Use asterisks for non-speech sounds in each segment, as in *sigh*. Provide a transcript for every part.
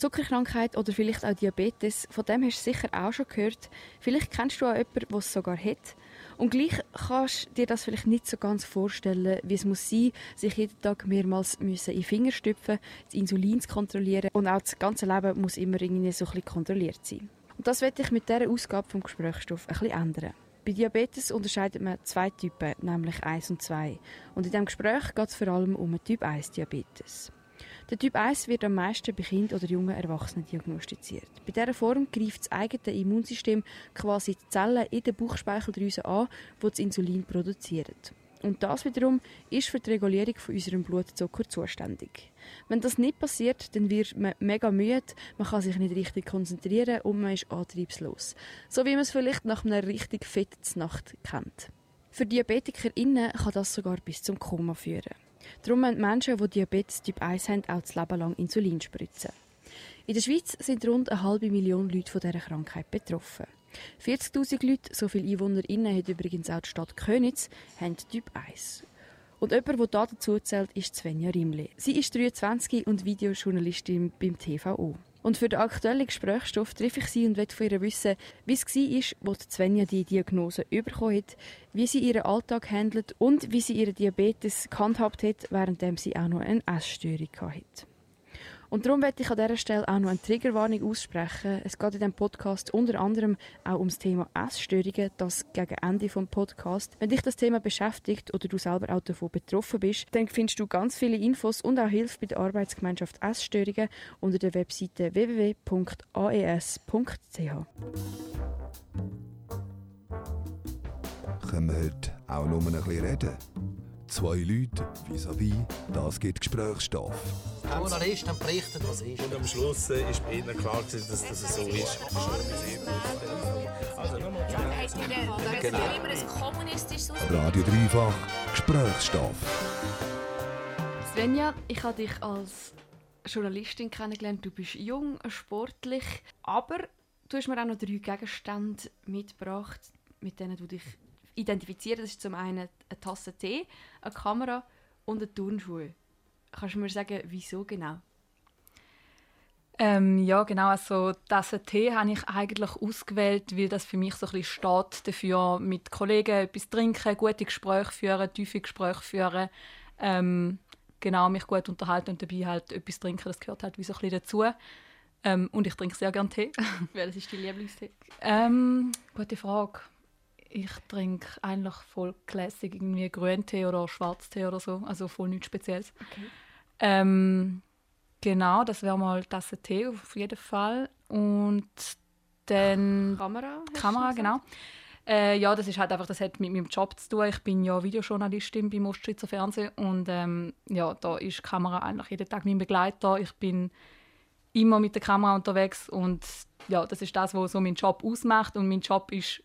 Zuckerkrankheit oder vielleicht auch Diabetes, von dem hast du sicher auch schon gehört. Vielleicht kennst du auch jemanden, der es sogar hat. Und gleich kannst du dir das vielleicht nicht so ganz vorstellen, wie es muss sein, sich jeden Tag mehrmals müssen in den Finger stüpfen, das Insulin zu kontrollieren und auch das ganze Leben muss immer irgendwie so ein bisschen kontrolliert sein. Und das werde ich mit dieser Ausgabe vom Gesprächsstoff ein bisschen ändern. Bei Diabetes unterscheidet man zwei Typen, nämlich 1 und 2. Und in diesem Gespräch geht es vor allem um einen Typ 1 Diabetes. Der Typ 1 wird am meisten bei Kindern oder jungen Erwachsenen diagnostiziert. Bei dieser Form greift das eigene Immunsystem quasi die Zellen in der Bauchspeicheldrüse an, die das Insulin produzieren. Und das wiederum ist für die Regulierung von unserem Blutzucker zuständig. Wenn das nicht passiert, dann wird man mega müde, man kann sich nicht richtig konzentrieren und man ist antriebslos. So wie man es vielleicht nach einer richtig fetten Nacht kennt. Für DiabetikerInnen kann das sogar bis zum Koma führen. Darum müssen Menschen, die Diabetes Typ 1 haben, auch das Leben lang Insulin spritzen. In der Schweiz sind rund eine halbe Million Leute von dieser Krankheit betroffen. 40.000 Leute, so viele EinwohnerInnen hat übrigens auch die Stadt Königs, haben Typ 1. Und jemand, der da dazu zählt, ist Svenja Rimli. Sie ist 23 und Videojournalistin beim TVO. Und für den aktuellen Gesprächsstoff treffe ich sie und will von ihr wissen, wie es war, als Svenja die Diagnose bekommen hat, wie sie ihren Alltag handelt und wie sie ihren Diabetes gehandhabt hat, während sie auch noch eine Essstörung hatte. Und darum möchte ich an dieser Stelle auch noch eine Triggerwarnung aussprechen. Es geht in diesem Podcast unter anderem auch ums Thema Essstörungen, das gegen Ende des Podcasts. Wenn dich das Thema beschäftigt oder du selber auch davon betroffen bist, dann findest du ganz viele Infos und auch Hilfe bei der Arbeitsgemeinschaft Essstörungen unter der Webseite www.aes.ch. Können wir heute auch noch ein bisschen reden? Zwei Leute vis-à-vis, das gibt Gesprächsstoff. Journalisten berichten, was ist. Und am Schluss äh, ist bei ihnen klar, dass das so ist. Also, genau. Radio Dreifach Gesprächsstoff. Svenja, ich habe dich als Journalistin kennengelernt. Du bist jung, sportlich, aber du hast mir auch noch drei Gegenstände mitgebracht, mit denen du dich identifizieren. Das ist zum einen eine Tasse Tee, eine Kamera und eine Turnschuhe. Kannst du mir sagen, wieso genau? Ähm, ja, genau. Also Tasse Tee habe ich eigentlich ausgewählt, weil das für mich so ein bisschen steht dafür, mit Kollegen etwas trinken, gute Gespräche führen, tiefe Gespräche führen. Ähm, genau, mich gut unterhalten und dabei halt etwas trinken, das gehört halt wie so ein bisschen dazu. Ähm, und ich trinke sehr gerne Tee. *laughs* Welches ist dein Lieblingstee? Ähm, gute Frage ich trinke eigentlich voll classic, irgendwie Grüntee oder Schwarztee oder so, also voll nichts Spezielles. Okay. Ähm, genau, das wäre mal Tasse Tee auf jeden Fall. Und dann... Kamera? Kamera, genau. Äh, ja, das ist halt einfach, das hat mit meinem Job zu tun. Ich bin ja Videojournalistin beim Ostschweizer Fernsehen und ähm, ja, da ist die Kamera eigentlich jeden Tag mein Begleiter. Ich bin immer mit der Kamera unterwegs und ja, das ist das, was so meinen Job ausmacht und mein Job ist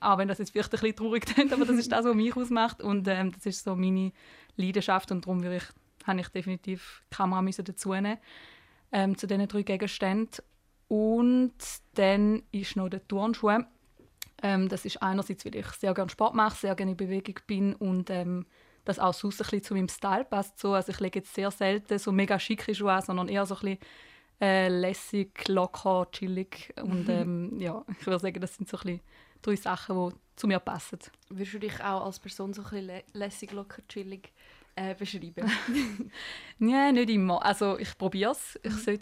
auch wenn das jetzt vielleicht ein bisschen traurig *laughs* klingt, aber das ist das, was mich ausmacht und ähm, das ist so meine Leidenschaft und darum ich, habe ich definitiv die Kamera müssen dazu nehmen ähm, zu diesen drei Gegenständen. Und dann ist noch der Turnschuh. Ähm, das ist einerseits, weil ich sehr gerne Sport mache, sehr gerne in Bewegung bin und ähm, das auch sonst ein bisschen zu meinem Style passt. So. Also ich lege jetzt sehr selten so mega schicke Schuhe an, sondern eher so ein bisschen äh, lässig, locker, chillig. Und mhm. ähm, ja, ich würde sagen, das sind so ein bisschen drei Sachen, die zu mir passen. Würdest du dich auch als Person so ein bisschen lässig, locker, chillig äh, beschreiben? *laughs* Nein, nicht immer. Also ich probiere es. Ich, mhm.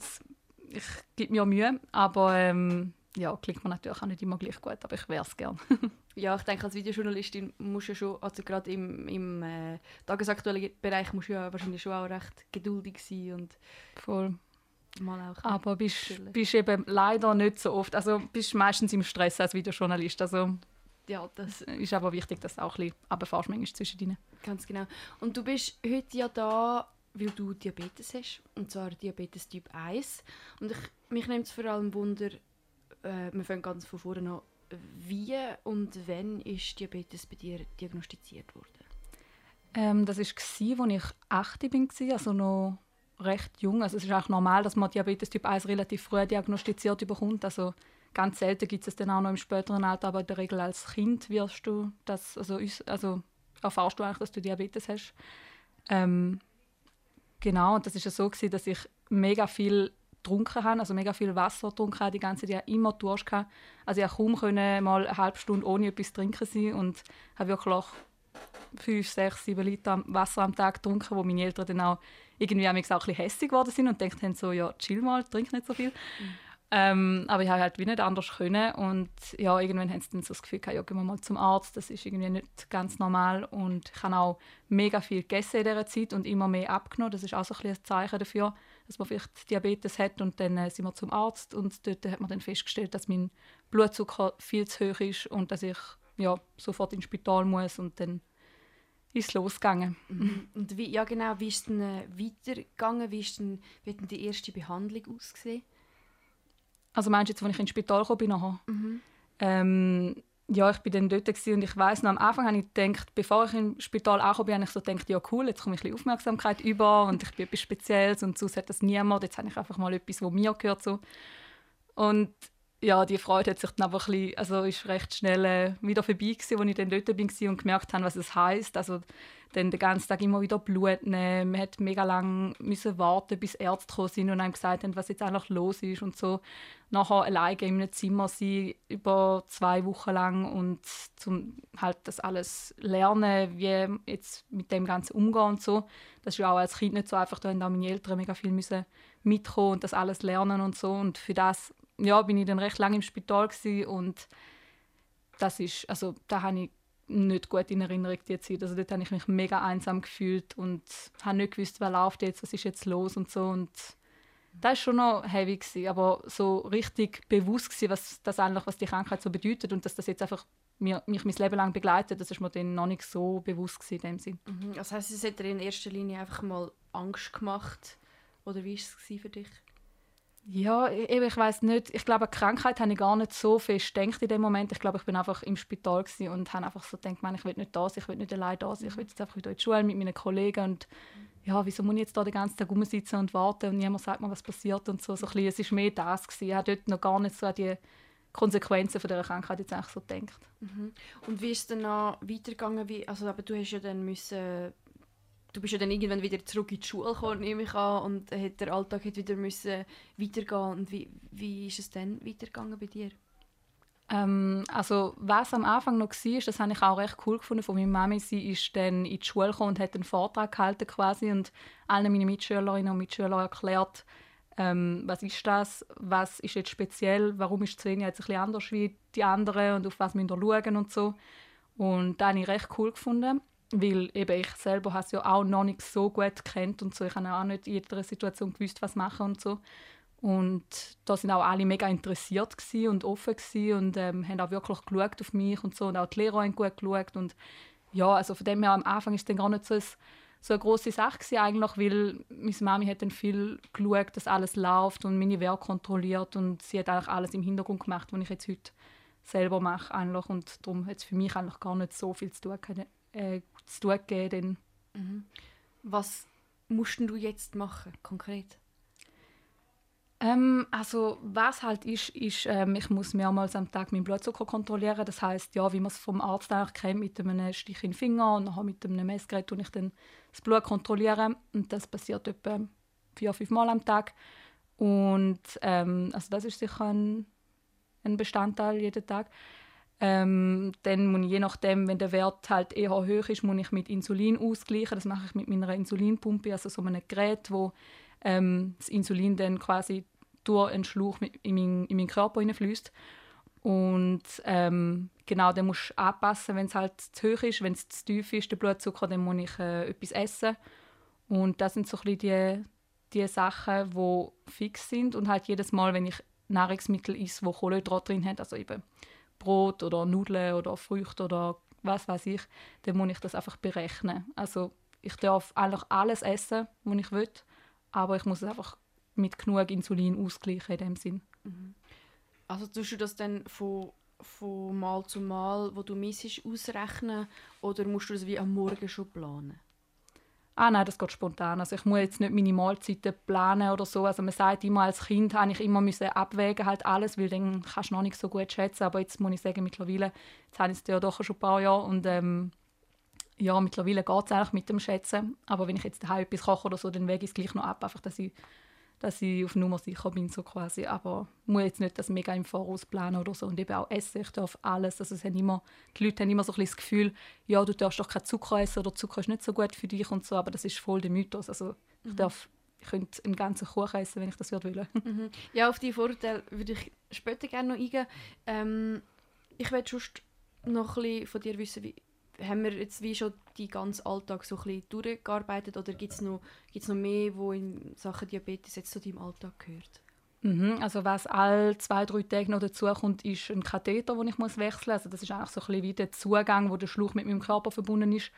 ich gebe mir Mühe, aber ähm, ja, klingt mir natürlich auch nicht immer gleich gut, aber ich wäre es gerne. *laughs* ja, ich denke, als Videojournalistin musst du ja schon, also gerade im, im äh, tagesaktuellen Bereich musst du ja wahrscheinlich schon auch recht geduldig sein und voll mal auch Aber bist, bist eben leider nicht so oft, also bist meistens im Stress als Videojournalist, also ja, das ist aber wichtig, dass du auch ein bisschen runterfährst manchmal zwischendrin. Ganz genau. Und du bist heute ja da, weil du Diabetes hast, und zwar Diabetes Typ 1. Und ich, mich nimmt es vor allem Wunder, äh, wir fangen ganz von vorne an, wie und wann ist Diabetes bei dir diagnostiziert worden? Ähm, das war, als ich 8 war, also noch recht jung. Also es ist auch normal, dass man Diabetes Typ 1 relativ früh diagnostiziert bekommt. Also ganz selten gibt es dann auch noch im späteren Alter, aber in der Regel als Kind wirst du das, also, also erfährst du eigentlich, dass du Diabetes hast. Ähm, genau, und das ist ja so gewesen, dass ich mega viel getrunken habe, also mega viel Wasser getrunken habe, die ganze Zeit immer Durst gehabt. Also ich kaum können mal eine halbe Stunde ohne etwas trinken sein und habe wirklich fünf, sechs, sieben Liter Wasser am Tag getrunken, wo meine Eltern dann auch irgendwie auch ein bisschen hässlich geworden sind und gedacht haben so, ja, chill mal, trink nicht so viel. Mhm. Ähm, aber ich habe halt wie nicht anders können und ja, irgendwann haben sie dann so das Gefühl gehabt, ja, gehen wir mal zum Arzt, das ist irgendwie nicht ganz normal und ich habe auch mega viel gegessen in dieser Zeit und immer mehr abgenommen, das ist auch so ein, ein Zeichen dafür, dass man vielleicht Diabetes hat und dann äh, sind wir zum Arzt und dort hat man dann festgestellt, dass mein Blutzucker viel zu hoch ist und dass ich ja, sofort ins Spital muss und dann ist es losgegangen. Mhm. Und wie, ja genau, wie ist es dann äh, weitergegangen, wie, ist denn, wie hat denn die erste Behandlung ausgesehen? Also meinst du jetzt, als ich ins Spital gekommen bin? Mhm. Ähm, ja, ich bin dann dort und ich weiß noch, am Anfang habe ich gedacht, bevor ich ins Spital angekommen bin, habe ich so gedacht, ja cool, jetzt komme ich ein bisschen Aufmerksamkeit über und ich bin etwas Spezielles und sonst hat das niemand. Jetzt habe ich einfach mal etwas, was mir gehört. So. Und ja, die Freude hat sich dann aber ein bisschen, also ist recht schnell äh, wieder vorbei gewesen, als ich dann dort bin und gemerkt habe, was es heisst. Also dann den ganzen Tag immer wieder Blut nehmen. Man musste mega lange müssen warten, bis Ärzte gekommen sind und einem gesagt haben, was jetzt eigentlich los ist und so. Nachher alleine in einem Zimmer sein, über zwei Wochen lang und zum halt das alles lernen, wie jetzt mit dem Ganzen umgehen und so. Das ist ja auch als Kind nicht so einfach, da haben auch meine Eltern mega viel müssen mitkommen und das alles lernen und so. Und für das ja, bin ich dann recht lange im Spital und das ist, also da habe ich nicht gut in Erinnerung die Zeit. Also dort habe ich mich mega einsam gefühlt und habe nicht gewusst, was läuft jetzt, was ist jetzt los und so und das war schon noch heavy gewesen, aber so richtig bewusst gewesen, was das eigentlich, was die Krankheit so bedeutet und dass das jetzt einfach mir, mich mein Leben lang begleitet, das ist mir dann noch nicht so bewusst gewesen in dem Sinn. Mhm. Das heißt, es hat dir in erster Linie einfach mal Angst gemacht oder wie war es für dich? Ja, eben, ich weiß nicht. Ich glaube, Krankheit habe ich gar nicht so fest gedacht in dem Moment. Ich glaube, ich bin einfach im Spital und habe einfach so gedacht, ich will nicht da sein, ich will nicht allein da sein, ich will jetzt einfach wieder in die Schule mit meinen Kollegen und ja, wieso muss ich jetzt da den ganzen Tag rumsitzen und warten und niemand sagt mir, was passiert und so. so ein bisschen, es war mehr das. Gewesen. Ich habe dort noch gar nicht so an die Konsequenzen von dieser Krankheit jetzt eigentlich so gedacht. Mhm. Und wie ist es dann weitergegangen? Wie, also, aber du hast ja dann müssen du bist ja dann irgendwann wieder zurück in die Schule gekommen, nehme ich an, und hat der Alltag hat wieder müssen weitergehen und wie, wie ist es dann weitergegangen bei dir? Ähm, also was am Anfang noch war, das habe ich auch recht cool gefunden von meiner Mami. Sie ist dann in die Schule gekommen und hat einen Vortrag gehalten quasi und allen meinen Mitschülerinnen und Mitschülern erklärt, ähm, was ist das, was ist jetzt speziell, warum ist Xenia jetzt ein bisschen anders wie die anderen und auf was müssen wir schauen und so. Und das habe ich recht cool gefunden weil eben ich selber habe es ja auch noch nicht so gut kennt und so. Ich habe auch nicht in jeder Situation gewusst, was machen und so. Und da sind auch alle mega interessiert und offen und ähm, haben auch wirklich geschaut auf mich und so und auch die Lehrer haben gut geschaut und ja, also von dem her am Anfang ist dann gar nicht so, ein, so eine große Sache gewesen, eigentlich, weil meine Mami hat dann viel geschaut, dass alles läuft und meine Werke kontrolliert und sie hat eigentlich alles im Hintergrund gemacht, was ich jetzt heute selber mache eigentlich und darum hat es für mich eigentlich gar nicht so viel zu tun gehabt äh, zu tun gegeben. Mhm. Was musst du jetzt machen, konkret? Ähm, also was halt ist, ist ähm, ich muss mehrmals am Tag meinen Blutzucker kontrollieren. Das heißt, ja, wie man es vom Arzt eigentlich kennt, mit einem Stich in den Finger und nachher mit einem Messgerät und ich dann das Blut kontrollieren. Und das passiert etwa vier, fünf Mal am Tag. Und ähm, also das ist sicher ein, ein Bestandteil jeden Tag. Ähm, dann muss ich je nachdem, wenn der Wert halt eher hoch ist, muss ich mit Insulin ausgleichen. Das mache ich mit meiner Insulinpumpe, also so einem Gerät, wo ähm, das Insulin dann quasi durch einen Schlauch in, mein, in meinen Körper hineinfließt. Und ähm, genau, dann musst du anpassen, wenn es halt zu hoch ist, wenn es zu tief ist, der Blutzucker, dann muss ich äh, etwas essen. Und das sind so ein die, die Sachen, die fix sind. Und halt jedes Mal, wenn ich Nahrungsmittel esse, wo Kohlenhydrate drin hat, also eben Brot oder Nudeln oder Früchte oder was weiß ich, dann muss ich das einfach berechnen. Also ich darf eigentlich alles essen, was ich will, aber ich muss es einfach mit genug Insulin ausgleichen in dem Sinn. Mhm. Also tust du das dann von, von Mal zu Mal, wo du missest, ausrechnen oder musst du das wie am Morgen schon planen? Ah nein, das geht spontan. Also ich muss jetzt nicht meine Mahlzeiten planen oder so. Also man sagt immer, als Kind habe ich immer müssen abwägen halt alles, weil dann kannst du noch nicht so gut schätzen. Aber jetzt muss ich sagen, mittlerweile, jetzt habe ich es ja doch schon ein paar Jahre und ähm, ja, mittlerweile geht es eigentlich mit dem Schätzen. Aber wenn ich jetzt daheim etwas koche oder so, dann wäge ich es gleich noch ab, einfach, dass ich dass ich auf Nummer sicher bin, so quasi. Aber ich muss jetzt nicht das mega im Voraus planen oder so. Und eben auch essen, ich darf alles. Also es haben immer, die Leute haben immer so ein bisschen das Gefühl, ja, du darfst doch keinen Zucker essen oder Zucker ist nicht so gut für dich und so, aber das ist voll der Mythos. Also ich Mhm. darf, ich könnte einen ganzen Kuchen essen, wenn ich das würde wollen. *laughs* Mhm. Ja, auf die Vorurteile würde ich später gerne noch eingehen. Ähm, ich möchte sonst noch ein bisschen von dir wissen, wie, haben wir jetzt wie schon die ganzen Alltag so ein bisschen durchgearbeitet oder gibt es noch, gibt's noch mehr, wo in Sachen Diabetes jetzt zu deinem Alltag gehört? Mhm, also was alle zwei, drei Tage noch dazu kommt, ist ein Katheter, den ich muss wechseln muss. Also das ist eigentlich so ein bisschen wie der Zugang, wo der Schlauch mit meinem Körper verbunden ist.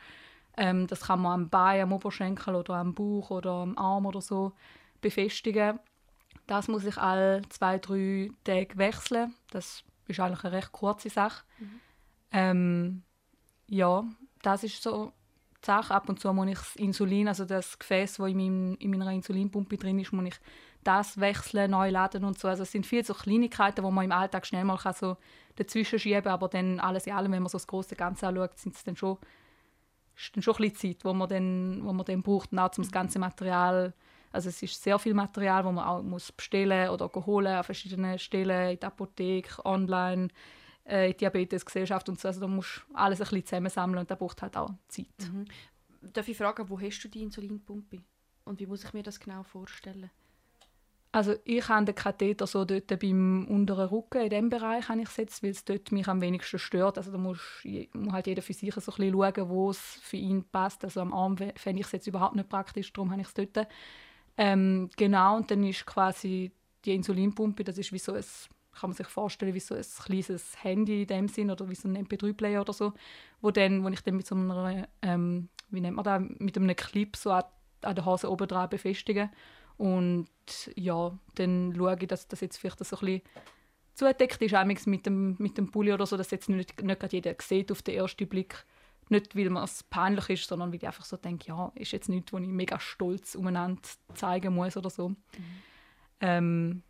Ähm, das kann man am Bein, am Oberschenkel oder am Bauch oder am Arm oder so befestigen. Das muss ich alle zwei, drei Tage wechseln. Das ist eigentlich eine recht kurze Sache. Ähm, ja, das ist so die Sache. Ab und zu muss ich das Insulin, also das Gefäß, das in, meinem, in meiner Insulinpumpe drin ist, muss ich das wechseln, neu laden und so. Also es sind viele so Kleinigkeiten, die man im Alltag schnell mal kann so dazwischen schieben kann, aber dann alles in allem, wenn man so das große Ganze anschaut, sind es dann schon, ist dann schon ein bisschen Zeit, wo man dann, wo man dann braucht, und auch um das ganze Material, also es ist sehr viel Material, das man auch muss bestellen oder holen an verschiedenen Stellen, in der Apotheke, online, äh, Diabetesgesellschaft und so. Also da musst du alles ein bisschen zusammensammeln und das braucht halt auch Zeit. Darf ich fragen, wo hast du die Insulinpumpe? Und wie muss ich mir das genau vorstellen? Also ich habe den Katheter so dort beim unteren Rücken, in dem Bereich habe ich jetzt, weil es dort mich am wenigsten stört. Also da muss, muss halt jeder für sich so ein bisschen schauen, wo es für ihn passt. Also am Arm fä- fände ich es jetzt überhaupt nicht praktisch, darum habe ich es dort. Ähm, genau, und dann ist quasi die Insulinpumpe, das ist wie so ein, kann man sich vorstellen, wie so ein kleines Handy in dem Sinn oder wie so ein MP3-Player oder so, wo, dann, wo ich dann mit so einer, ähm, wie nennt man das, mit einem Clip so an, an der Hose oben dran befestige. Und ja, dann schaue ich, dass das jetzt vielleicht so ein bisschen zugedeckt ist, amigs mit dem, mit dem Pulli oder so, dass jetzt nicht, nicht gerade jeder sieht auf den ersten Blick. Nicht, weil man es peinlich ist, sondern weil ich einfach so denke, ja, ist jetzt nichts, wo ich mega stolz umeinander zeigen muss oder so. Ähm,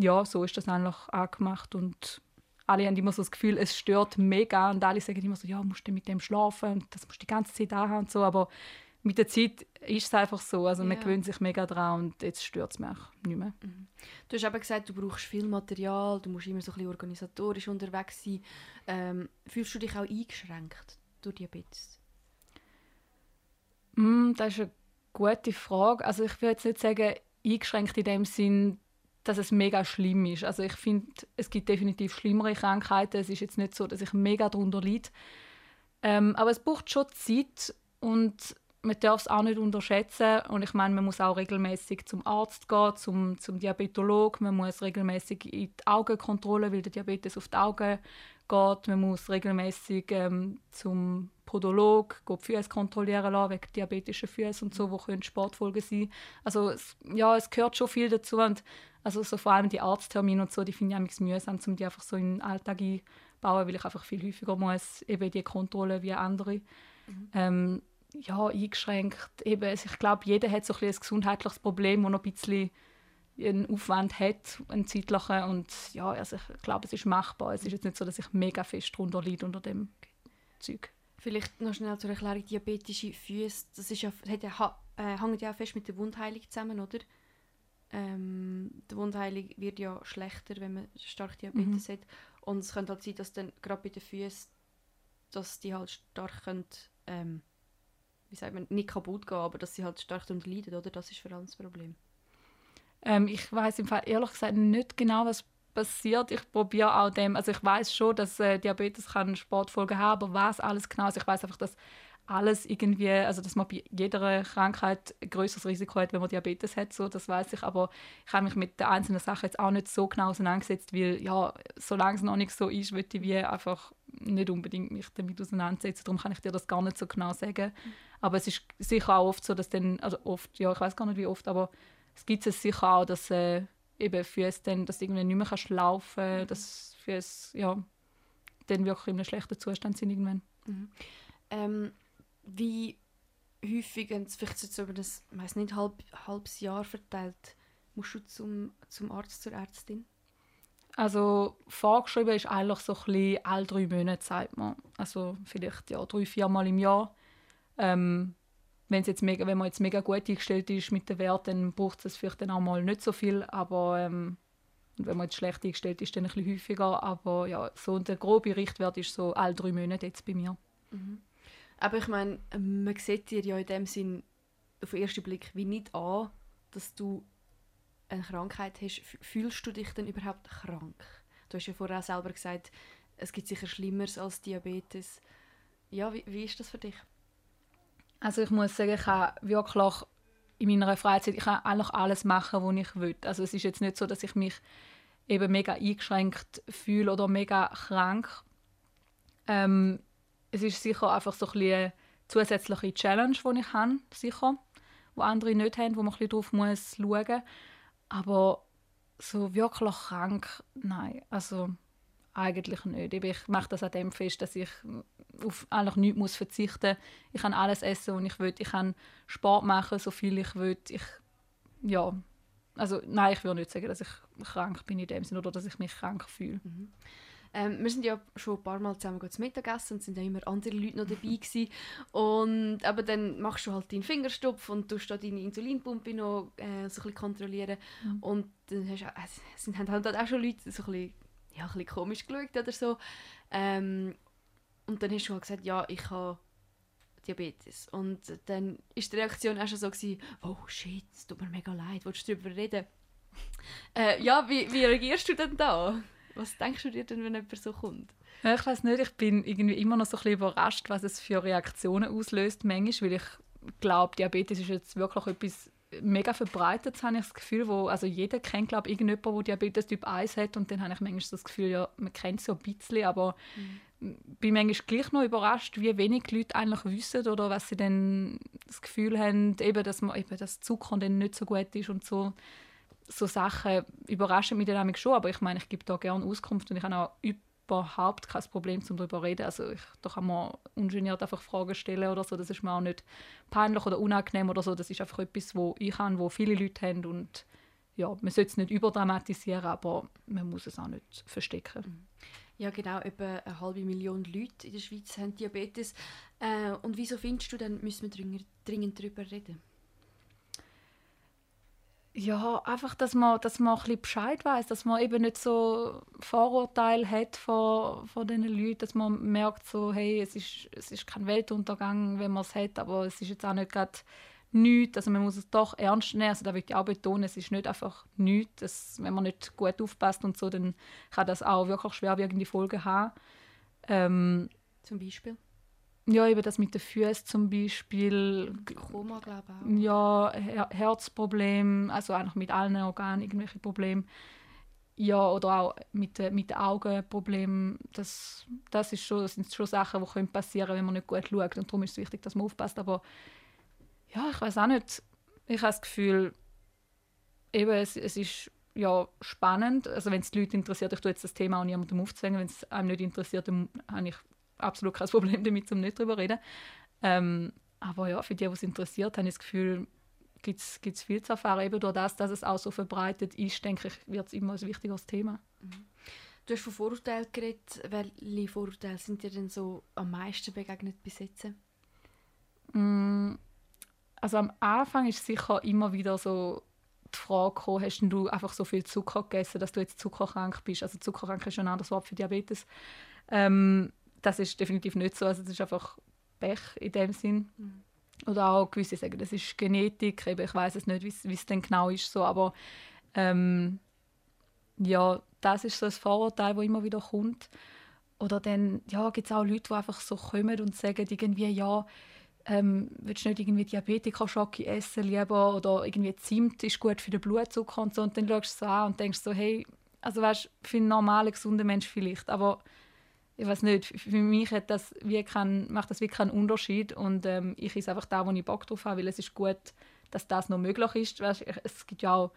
ja, so ist das eigentlich angemacht und alle haben immer so das Gefühl, es stört mega und alle sagen immer so, ja, musst du mit dem schlafen und das musst du die ganze Zeit haben und so, aber mit der Zeit ist es einfach so, also man Ja. gewöhnt sich mega dran und jetzt stört es mich auch nicht mehr. Du hast eben gesagt, du brauchst viel Material, du musst immer so ein bisschen organisatorisch unterwegs sein. Ähm, fühlst du dich auch eingeschränkt durch Diabetes? Mm, das ist eine gute Frage. Also ich würde jetzt nicht sagen, eingeschränkt in dem Sinn, dass es mega schlimm ist. Also ich finde, es gibt definitiv schlimmere Krankheiten. Es ist jetzt nicht so, dass ich mega darunter leide. Ähm, aber es braucht schon Zeit und man darf es auch nicht unterschätzen. Und ich meine, man muss auch regelmäßig zum Arzt gehen, zum, zum Diabetolog. Man muss regelmäßig in die Augenkontrolle, weil der Diabetes auf die Augen geht. Man muss regelmäßig ähm, zum Podolog die Füße kontrollieren lassen, wegen diabetischen Füßen und so, wo können Sportfolgen sein. Also es, ja, es gehört schon viel dazu und also so vor allem die Arzttermine und so, die finde ich mühsam, um die einfach so in den Alltag einbauen, weil ich einfach viel häufiger muss, eben die Kontrolle wie andere. Ähm, ja, eingeschränkt. Eben, also ich glaube, jeder hat so ein, ein gesundheitliches Problem, das noch ein bisschen einen Aufwand hat, einen zeitlichen. Und ja, also ich glaube, es ist machbar. Es ist jetzt nicht so, dass ich mega fest drunter leide unter dem Zeug. Vielleicht noch schnell zur Erklärung, diabetische Füße, das ist ja, hat ja, äh, hängt ja auch fest mit der Wundheilung zusammen, oder? Ähm, die Wundheilung wird ja schlechter, wenn man stark Diabetes hat. Und es könnte halt sein, dass dann gerade bei den Füßen, dass die halt stark können, ähm, wie sagt man, nicht kaputt gehen, aber dass sie halt stark darunter leiden, oder? Das ist vor allem das Problem. Ähm, ich weiß im Fall ehrlich gesagt nicht genau, was passiert. Ich probiere auch dem, also ich weiß schon, dass äh, Diabetes kann Sportfolgen haben, aber was alles genau ist, ich weiß einfach, dass alles irgendwie, also dass man bei jeder Krankheit ein größeres Risiko hat, wenn man Diabetes hat, so, das weiß ich, aber ich habe mich mit den einzelnen Sachen jetzt auch nicht so genau auseinandergesetzt, weil ja, solange es noch nicht so ist, würde ich wie einfach nicht unbedingt mich damit auseinandersetzen, darum kann ich dir das gar nicht so genau sagen. Aber es ist sicher auch oft so, dass dann, also oft, ja, ich weiß gar nicht wie oft, aber es gibt es sicher auch, dass äh, eben Füße dann, dass du irgendwie nicht mehr kannst laufen, dass Füße, ja, dann wirklich in einem schlechten Zustand sind irgendwann. Ähm, wie häufig, es vielleicht jetzt über das, ich weiss nicht, halb, halbes Jahr verteilt, musst du zum, zum Arzt, zur Ärztin? Also vorgeschrieben ist eigentlich so ein bisschen alle drei Monate, sagt man. Also vielleicht ja, drei, vier Mal im Jahr. Ähm, Wenn's jetzt mega, wenn man jetzt mega gut eingestellt ist mit den Werten, dann braucht es vielleicht dann auch mal nicht so viel, aber ähm, wenn man jetzt schlecht eingestellt ist, dann ein bisschen häufiger. Aber ja, so der grobe Richtwert ist so alle drei Monate jetzt bei mir. Aber ich meine, man sieht dir ja in dem Sinn auf den ersten Blick wie nicht an, dass du eine Krankheit hast. Fühlst du dich denn überhaupt krank? Du hast ja vorher auch selber gesagt, es gibt sicher Schlimmeres als Diabetes. Ja, wie, wie ist das für dich? Also ich muss sagen, ich kann wirklich in meiner Freizeit ich kann eigentlich alles machen, was ich will. Also es ist jetzt nicht so, dass ich mich eben mega eingeschränkt fühle oder mega krank. Ähm, es ist sicher einfach so ein eine zusätzliche Challenge, die ich habe, sicher, wo andere nicht haben, wo man ein drauf muss schauen. Aber so wirklich krank, nein, also eigentlich nicht. Ich mache das an dem fest, dass ich auf eigentlich nichts muss verzichten muss. Ich kann alles essen, was ich will. Ich kann Sport machen, so viel ich will. Ich, ja, also nein, ich würde nicht sagen, dass ich krank bin in dem Sinne oder dass ich mich krank fühle. Ähm, wir sind ja schon ein paar Mal zusammen gut zu Mittagessen und sind ja immer andere Leute noch dabei *laughs* gewesen. Und aber dann machst du halt deinen Fingerstopf und tust da deine Insulinpumpe noch äh, so ein bisschen kontrollieren. Und dann hast es sind, haben halt auch schon Leute so ein bisschen, ja, ein bisschen komisch geschaut oder so. Ähm, und dann hast du halt gesagt, ja, ich habe Diabetes. Und dann ist die Reaktion auch schon so oh shit, es tut mir mega leid, willst du darüber reden? *laughs* Äh, ja, wie, wie reagierst du denn da? Was denkst du dir denn, wenn jemand so kommt? Ich weiß nicht, ich bin irgendwie immer noch so ein bisschen überrascht, was es für Reaktionen auslöst, manchmal, weil ich glaube, Diabetes ist jetzt wirklich etwas mega verbreitet, habe ich das Gefühl, wo, also jeder kennt, glaube ich, irgendjemanden, der Diabetes Typ 1 hat und dann habe ich manchmal das Gefühl, ja, man kennt es so ein bisschen, aber bin manchmal gleich noch überrascht, wie wenig Leute eigentlich wissen oder was sie dann das Gefühl haben, eben, dass man eben das Zucker dann nicht so gut ist und so. So Sachen überraschen mich dann schon, aber ich meine, ich gebe da gerne Auskunft und ich habe auch überhaupt kein Problem, um darüber zu reden. Also ich, da kann man ungeniert einfach Fragen stellen oder so, das ist mir auch nicht peinlich oder unangenehm oder so, das ist einfach etwas, wo ich habe, wo viele Leute haben und ja, man sollte es nicht überdramatisieren, aber man muss es auch nicht verstecken. Ja, genau, etwa eine halbe Million Leute in der Schweiz haben Diabetes. Äh, und wieso findest du, dann müssen wir dringend, dringend darüber reden? Ja, einfach, dass man, dass man ein bisschen Bescheid weiß, dass man eben nicht so Vorurteile hat von, von diesen Leuten, dass man merkt, so, hey, es ist, es ist kein Weltuntergang, wenn man es hat, aber es ist jetzt auch nicht gerade nichts, also man muss es doch ernst nehmen, also da will ich auch betonen, es ist nicht einfach nichts, das, wenn man nicht gut aufpasst und so, dann kann das auch wirklich schwerwiegende Folgen haben. Ähm, Zum Beispiel? Ja, eben das mit den Füßen zum Beispiel, Koma, glaube ich auch. ja, Her Herzproblem, also eigentlich mit allen Organen irgendwelche Probleme. Ja, oder auch mit, den- mit den Augen Probleme. Das, das, ist schon, das sind schon Sachen, die können passieren wenn man nicht gut schaut. Und darum ist es wichtig, dass man aufpasst. Aber ja, ich weiß auch nicht. Ich habe das Gefühl, eben, es, es ist ja spannend. Also wenn es die Leute interessiert, ich tue jetzt das Thema auch niemandem aufzwängen. Wenn es einem nicht interessiert, dann habe ich absolut kein Problem damit, um nicht darüber zu reden. Ähm, aber ja, für die, die es interessiert, habe ich das Gefühl, gibt es viel zu erfahren. Eben durch das, dass es auch so verbreitet ist, denke ich, wird es immer ein wichtigeres Thema. Du hast von Vorurteilen geredet. Welche Vorurteile sind dir denn so am meisten begegnet bis jetzt? Mm, Also am Anfang ist sicher immer wieder so die Frage gekommen, hast du einfach so viel Zucker gegessen, dass du jetzt zuckerkrank bist? Also zuckerkrank ist schon ein anderes Wort für Diabetes. Ähm, das ist definitiv nicht so. Also das ist einfach Pech in dem Sinn. Oder auch gewisse sagen, das ist Genetik. Eben, ich weiß es nicht, wie es- wie es denn genau ist so, aber ähm, ja, das ist so ein Vorurteil, das immer wieder kommt. Oder dann ja, gibt es auch Leute, die einfach so kommen und sagen irgendwie, ja, ähm, willst du nicht irgendwie Diabetiker-Schocke essen lieber oder irgendwie Zimt ist gut für den Blutzucker und so. Und dann schaust du so an und denkst so, hey, also weißt, für einen normalen, gesunden Mensch vielleicht, aber ich weiß nicht, für mich hat das wie kein, macht das wirklich keinen Unterschied und ähm, ich esse einfach da, wo ich Bock drauf habe, weil es ist gut, dass das noch möglich ist. Weißt, es gibt ja auch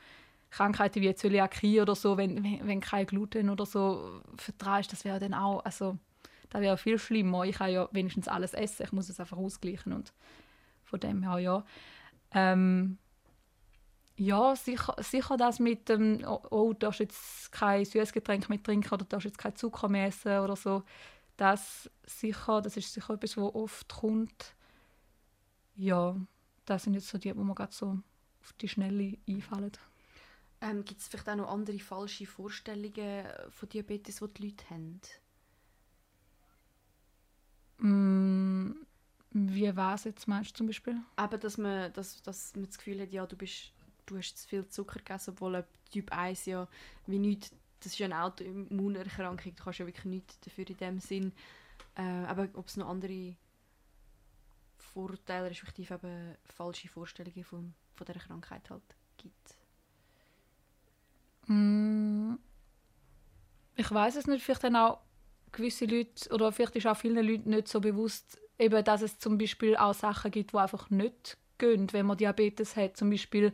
Krankheiten wie Zöliakie oder so, wenn, wenn, wenn kein Gluten oder so vertreibst, das wäre dann auch, also das wäre viel schlimmer. Ich kann ja wenigstens alles essen, ich muss es einfach ausgleichen und von dem her ja. Ähm, ja, sicher, sicher das mit dem, oh, oh, du darfst jetzt kein Süßgetränk mehr trinken oder du darfst jetzt kein Zucker mehr essen oder so. Das sicher, das ist sicher etwas, was oft kommt. Ja, das sind jetzt so die, wo mir gerade so auf die Schnelle einfallen. Ähm, Gibt es vielleicht auch noch andere falsche Vorstellungen von Diabetes, die die Leute haben? Mm, wie war es jetzt meinst du zum Beispiel? Eben, dass man, dass, dass man das Gefühl hat, ja, du, bist, du hast zu viel Zucker gegessen, obwohl Typ 1 ja wie nichts, das ist ja eine Autoimmunerkrankung, du kannst ja wirklich nichts dafür in dem Sinn. Äh, aber ob es noch andere Vorurteile, respektive eben falsche Vorstellungen von, von dieser Krankheit halt gibt. Mm, ich weiß es nicht, vielleicht dann auch gewisse Leute, oder vielleicht ist auch vielen Leuten nicht so bewusst, eben, dass es zum Beispiel auch Sachen gibt, die einfach nicht gehen, wenn man Diabetes hat. Zum Beispiel,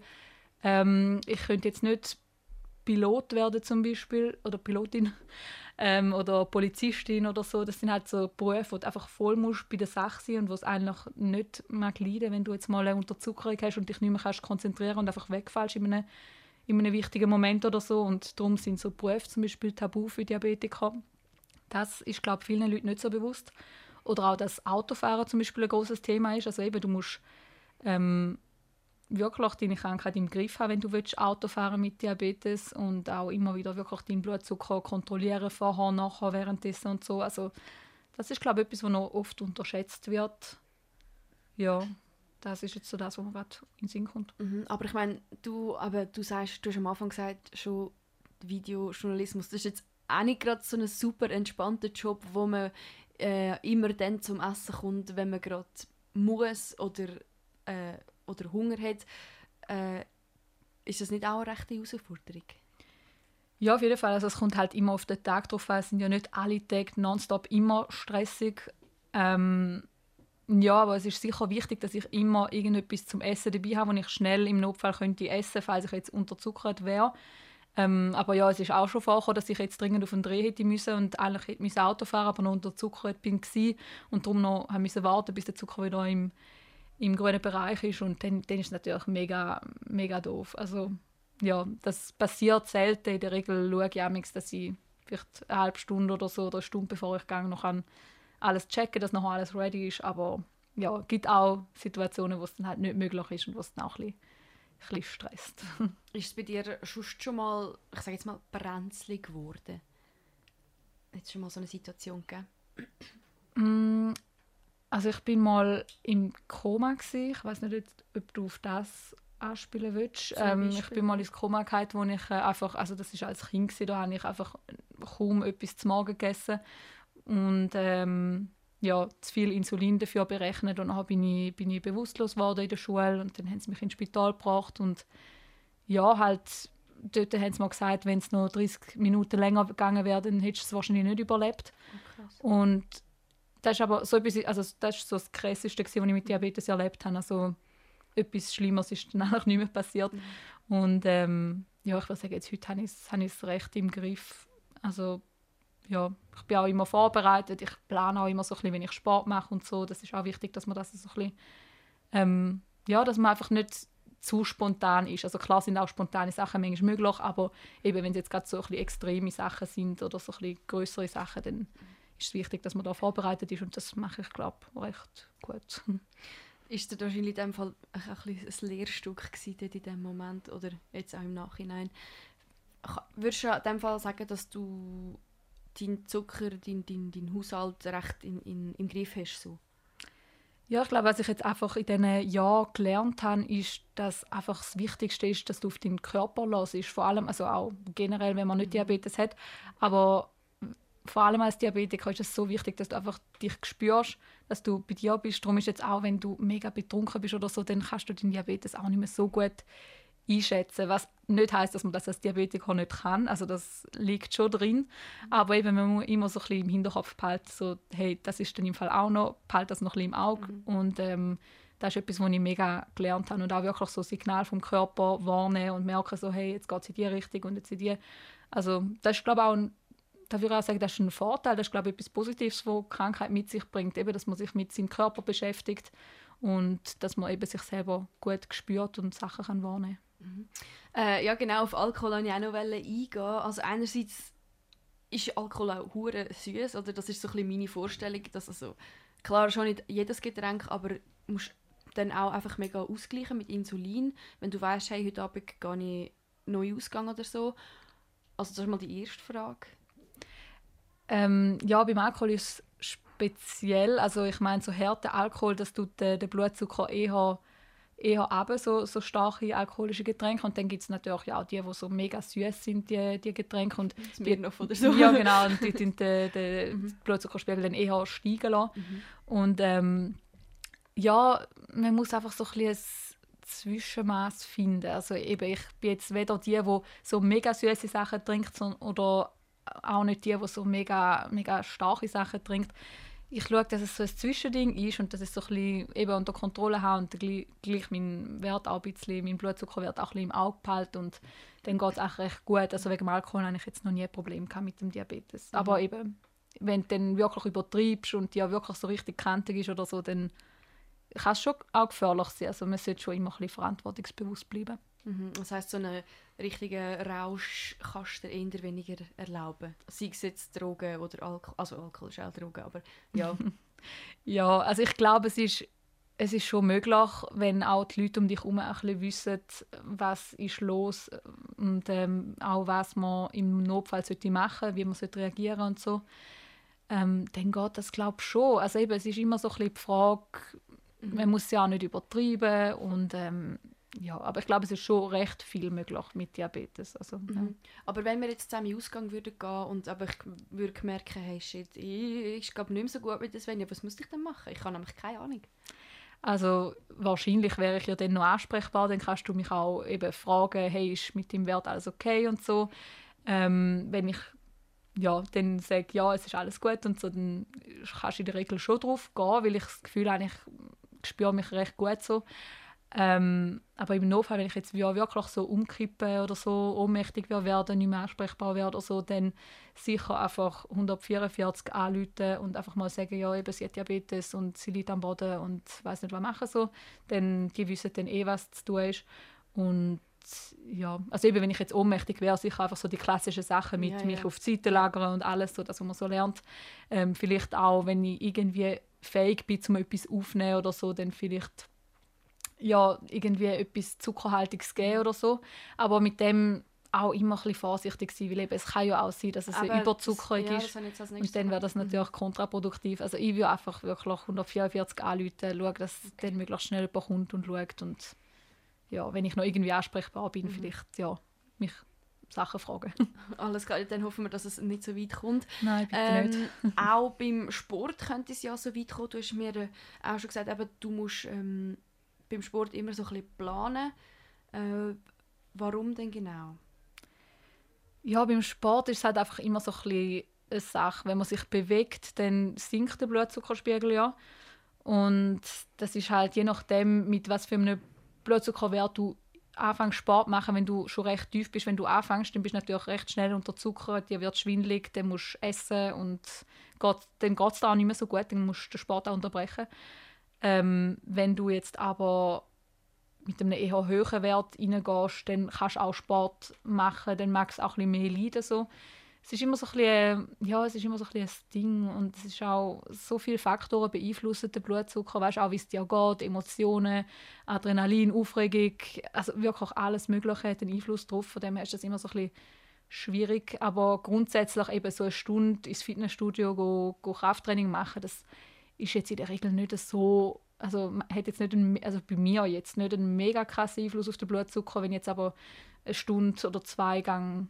ähm, ich könnte jetzt nicht Pilot werden zum Beispiel, oder Pilotin, *laughs* ähm, oder Polizistin oder so. Das sind halt so Berufe, wo du einfach voll musst bei der Sache sein und wo es eigentlich nicht mag leiden, wenn du jetzt mal eine Unterzuckerung hast und dich nicht mehr kannst konzentrieren und einfach wegfällst in einem, in einem wichtigen Moment oder so. Und darum sind so Berufe zum Beispiel tabu für Diabetiker. Das ist, glaube ich, vielen Leuten nicht so bewusst. Oder auch, dass Autofahren zum Beispiel ein großes Thema ist. Also eben, du musst ähm, wirklich deine Krankheit im Griff haben, wenn du willst, Auto fahren mit Diabetes und auch immer wieder wirklich deinen Blutzucker kontrollieren, vorher, nachher, währenddessen und so. Also das ist, glaube ich, etwas, was noch oft unterschätzt wird. Ja, das ist jetzt so das, was mir gerade in den Sinn kommt. Mhm, aber ich meine, du, du sagst, du hast am Anfang gesagt, schon Videojournalismus, das ist jetzt auch nicht gerade so ein super entspannter Job, wo man äh, immer dann zum Essen kommt, wenn man gerade muss oder, äh, oder Hunger hat. Äh, ist das nicht auch eine rechte Herausforderung? Ja, auf jeden Fall. Also es kommt halt immer auf den Tag drauf an. Es sind ja nicht alle Tage nonstop immer stressig. Ähm, ja, aber es ist sicher wichtig, dass ich immer irgendetwas zum Essen dabei habe, wo ich schnell im Notfall könnte essen, falls ich jetzt unterzuckert wäre. Ähm, aber ja, es ist auch schon vorgekommen, dass ich jetzt dringend auf den Dreh hätte müssen und eigentlich hätte mein Auto fahren, aber noch unterzuckert bin und darum noch haben müssen warten, bis der Zucker wieder im, im grünen Bereich ist und dann, dann ist es natürlich mega, mega doof. Also ja, das passiert selten. In der Regel schaue ich auch, dass ich vielleicht eine halbe Stunde oder so oder eine Stunde bevor ich gehe, noch alles checken, dass noch alles ready ist. Aber ja, es gibt auch Situationen, wo es dann halt nicht möglich ist und wo es dann auch ein bisschen ein bisschen stresst. *laughs* ist es bei dir schon mal, ich sage jetzt mal, brenzlig geworden? Hat es schon mal so eine Situation gegeben? Also ich bin mal im Koma gewesen. Ich weiß nicht, ob du auf das anspielen willst. Ähm, ich bin mal ins Koma gehalten, wo ich äh, einfach, also das ist als Kind gewesen, da habe ich einfach kaum etwas zu Morgen gegessen und ähm, ja, zu viel Insulin dafür berechnet und dann bin ich, bin ich bewusstlos geworden in der Schule und dann haben sie mich ins Spital gebracht und ja, halt dort haben sie mir gesagt, wenn es noch 30 Minuten länger gegangen wäre, dann hättest du es wahrscheinlich nicht überlebt. Oh, und das ist aber so etwas, also das ist so das Krasseste, was ich mit Diabetes erlebt habe. Also etwas Schlimmeres ist dann *laughs* eigentlich nicht mehr passiert. Mhm. Und ähm, ja, ich würde sagen, jetzt heute habe ich es recht im Griff. Also ja, ich bin auch immer vorbereitet. Ich plane auch immer so ein bisschen, wenn ich Sport mache und so. Das ist auch wichtig, dass man das so ein bisschen, ähm, ja, dass man einfach nicht zu spontan ist. Also klar sind auch spontane Sachen manchmal möglich, aber eben wenn es jetzt gerade so ein bisschen extreme Sachen sind oder so ein bisschen größere Sachen, dann ist es wichtig, dass man da vorbereitet ist und das mache ich, glaube ich, recht gut. *laughs* Ist das wahrscheinlich in dem Fall ein, ein, ein Lehrstück gewesen, in diesem Moment oder jetzt auch im Nachhinein? Würdest du in dem Fall sagen, dass du deinen Zucker, deinen dein, dein Haushalt recht in, in, im Griff hast? So? Ja, ich glaube, was ich jetzt einfach in diesen Jahren gelernt habe, ist, dass einfach das Wichtigste ist, dass du auf deinen Körper los ist. Vor allem, also auch generell, wenn man nicht mhm. Diabetes hat. Aber vor allem als Diabetiker ist es so wichtig, dass du einfach dich spürst, dass du bei dir bist. Darum ist jetzt auch, wenn du mega betrunken bist oder so, dann kannst du den Diabetes auch nicht mehr so gut einschätzen, was nicht heißt, dass man das als Diabetiker nicht kann. Also das liegt schon drin. Aber eben, man muss immer so ein bisschen im Hinterkopf behalten, so, hey, das ist dann im Fall auch noch, behalt das noch ein bisschen im Auge. Mhm. Und ähm, das ist etwas, was ich mega gelernt habe und auch wirklich so Signal vom Körper wahrnehmen und merken, so, hey, jetzt geht es in die Richtung und jetzt in die. Also das ist, glaube ich, auch ein, da würde ich auch sagen, das ist ein Vorteil, das ist, glaube ich, etwas Positives, was Krankheit mit sich bringt, eben, dass man sich mit seinem Körper beschäftigt und dass man eben sich selber gut spürt und Sachen kann wahrnehmen kann. Mhm. Äh, ja, genau, auf Alkohol wollte ich auch noch eingehen. Also einerseits ist Alkohol auch hure süß, oder das ist so ein bisschen meine Vorstellung, dass also klar schon nicht jedes Getränk, aber musst dann auch einfach mega ausgleichen mit Insulin, wenn du weißt, hey, heute Abend gehe ich neu ausgehen oder so? Also das ist mal die erste Frage. Ähm, ja, beim Alkohol ist es speziell. Also ich meine, so härter Alkohol, das tut den, den Blutzucker eher eher eben so, so starke alkoholische Getränke. Und dann gibt es natürlich auch die, die so mega süß sind, die, die Getränke. Und das die, noch oder so. Ja, genau. Und die den, *laughs* den mhm. Blutzuckerspiegel dann eher steigen lassen. Mhm. Und ähm, ja, man muss einfach so ein bisschen Zwischenmaß finden. Also eben, ich bin jetzt weder die, die so mega süße Sachen trinkt, oder auch nicht die, die so mega, mega starke Sachen trinkt ich schaue, dass es so ein Zwischending ist und dass ich so ein bisschen eben unter Kontrolle habe und gleich, gleich meinen Wert auch ein bisschen, meinen Blutzuckerwert auch ein bisschen im Auge behalte und dann geht es auch recht gut. Also wegen dem Alkohol habe ich jetzt noch nie ein Problem mit dem Diabetes. Mhm. Aber eben, wenn du dann wirklich übertreibst und ja wirklich so richtig kantig ist oder so, dann kann es schon auch gefährlich sein. Also man sollte schon immer ein bisschen verantwortungsbewusst bleiben. Mhm. Das heisst, so einen richtigen Rausch kannst du dir eher weniger erlauben. Sei es jetzt Drogen oder Alkohol. Also Alkohol ist auch Drogen, aber ja. *laughs* ja, also ich glaube, es ist, es ist schon möglich, wenn auch die Leute um dich herum ein bisschen wissen, was ist los und ähm, auch was man im Notfall sollte machen wie man sollte reagieren und so. Ähm, dann geht das glaube ich schon. Also eben, es ist immer so ein bisschen die Frage, mhm. man muss ja auch nicht übertreiben und ähm, ja, aber ich glaube, es ist schon recht viel möglich mit Diabetes. Also, mhm. ja. Aber wenn wir jetzt zusammen in Ausgang würden gehen und aber ich würde merken, hey shit, ich, ich glaube nicht mehr so gut mit das Svenja, was muss ich denn machen? Ich habe nämlich keine Ahnung. Also wahrscheinlich wäre ich ja dann noch ansprechbar, dann kannst du mich auch eben fragen, hey, ist mit dem Wert alles okay und so. Ähm, wenn ich ja, dann sage, ja, es ist alles gut und so, dann kannst du in der Regel schon drauf gehen, weil ich das Gefühl habe, ich spüre mich recht gut so. Ähm, aber im Notfall, wenn ich jetzt wirklich so umkippe oder so ohnmächtig werde, nicht mehr ansprechbar werde oder so, dann sicher einfach 144 anrufen und einfach mal sagen, ja, eben, sie hat Diabetes und sie liegt am Boden und weiß nicht, was machen so. Dann, die wissen dann eh, was zu tun ist. Und ja, also eben, wenn ich jetzt ohnmächtig wäre, sicher einfach so die klassischen Sachen mit ja, mich auf die Seite lagern und alles, so, das, was man so lernt. Ähm, vielleicht auch, wenn ich irgendwie fähig bin, um etwas aufzunehmen oder so, dann vielleicht ja, irgendwie etwas Zuckerhaltiges geben oder so. Aber mit dem auch immer ein bisschen vorsichtig sein, weil eben, es kann ja auch sein, dass es Aber Überzuckerung das, ja, ist. und dann wäre das natürlich kontraproduktiv. Also ich würde einfach wirklich 144 anrufen, schauen, dass okay. dann möglichst schnell jemand kommt und schaut. Und ja, wenn ich noch irgendwie ansprechbar bin, mhm. vielleicht ja, mich Sachen fragen. *laughs* Alles klar, dann hoffen wir, dass es nicht so weit kommt. Nein, bitte ähm, nicht. auch beim Sport könnte es ja so weit kommen. Du hast mir äh, auch schon gesagt, eben, du musst ähm, beim Sport immer so ein bisschen planen. Äh, warum denn genau? Ja, beim Sport ist es halt einfach immer so ein bisschen eine Sache. Wenn man sich bewegt, dann sinkt der Blutzuckerspiegel ja. Und das ist halt je nachdem, mit was für einem Blutzuckerwert du anfängst Sport machen, wenn du schon recht tief bist, wenn du anfängst, dann bist du natürlich recht schnell unter Zucker, dir wird schwindelig, dann musst du essen und geht, dann geht es da auch nicht mehr so gut, dann musst du den Sport auch unterbrechen. Ähm, wenn du jetzt aber mit einem eher höheren Wert reingehst, dann kannst du auch Sport machen, dann magst du auch ein bisschen mehr leiden. So. Es ist immer so ein bisschen, ja, es ist immer so ein, ein Ding und es ist auch so viele Faktoren beeinflussen den Blutzucker, weißt auch wie es dir geht, Emotionen, Adrenalin, Aufregung, also wirklich alles Mögliche hat einen Einfluss drauf, von dem her ist das immer so ein bisschen schwierig, aber grundsätzlich eben so eine Stunde ins Fitnessstudio go, go Krafttraining machen, das ist jetzt in der Regel nicht so, also hat jetzt nicht einen, also bei mir jetzt nicht einen mega krassen Einfluss auf den Blutzucker, wenn ich jetzt aber eine Stunde oder zwei Gang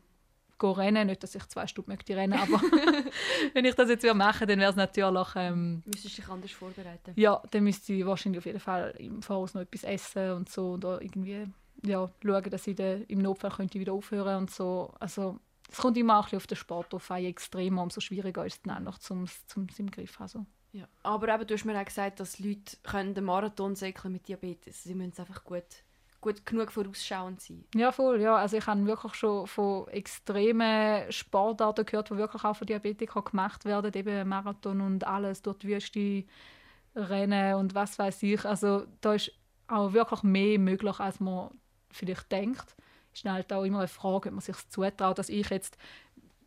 rennen, nicht, dass ich zwei Stunden möchte rennen, aber *laughs* *laughs* wenn ich das jetzt machen dann wäre es natürlich... Ähm, Müsstest du dich anders vorbereiten? Ja, dann müsste ich wahrscheinlich auf jeden Fall im Voraus noch etwas essen und so und irgendwie ja, schauen, dass ich dann im Notfall könnte wieder aufhören und so. Also es kommt immer auch ein bisschen auf den Sport auf, je extremer, umso schwieriger ist es dann noch zum, zum, zum Griff. Also. Ja. Aber eben, du hast mir auch gesagt, dass Leute können den Marathon säckeln mit Diabetes. Sie müssen einfach gut, gut genug vorausschauend sein. Ja, voll. Ja. Also ich habe wirklich schon von extremen Sportarten gehört, die wirklich auch von Diabetikern gemacht werden. Eben Marathon und alles, die Wüste rennen und was weiß ich. Also da ist auch wirklich mehr möglich, als man vielleicht denkt. Es ist halt auch immer eine Frage, ob man sich zutraut, dass ich jetzt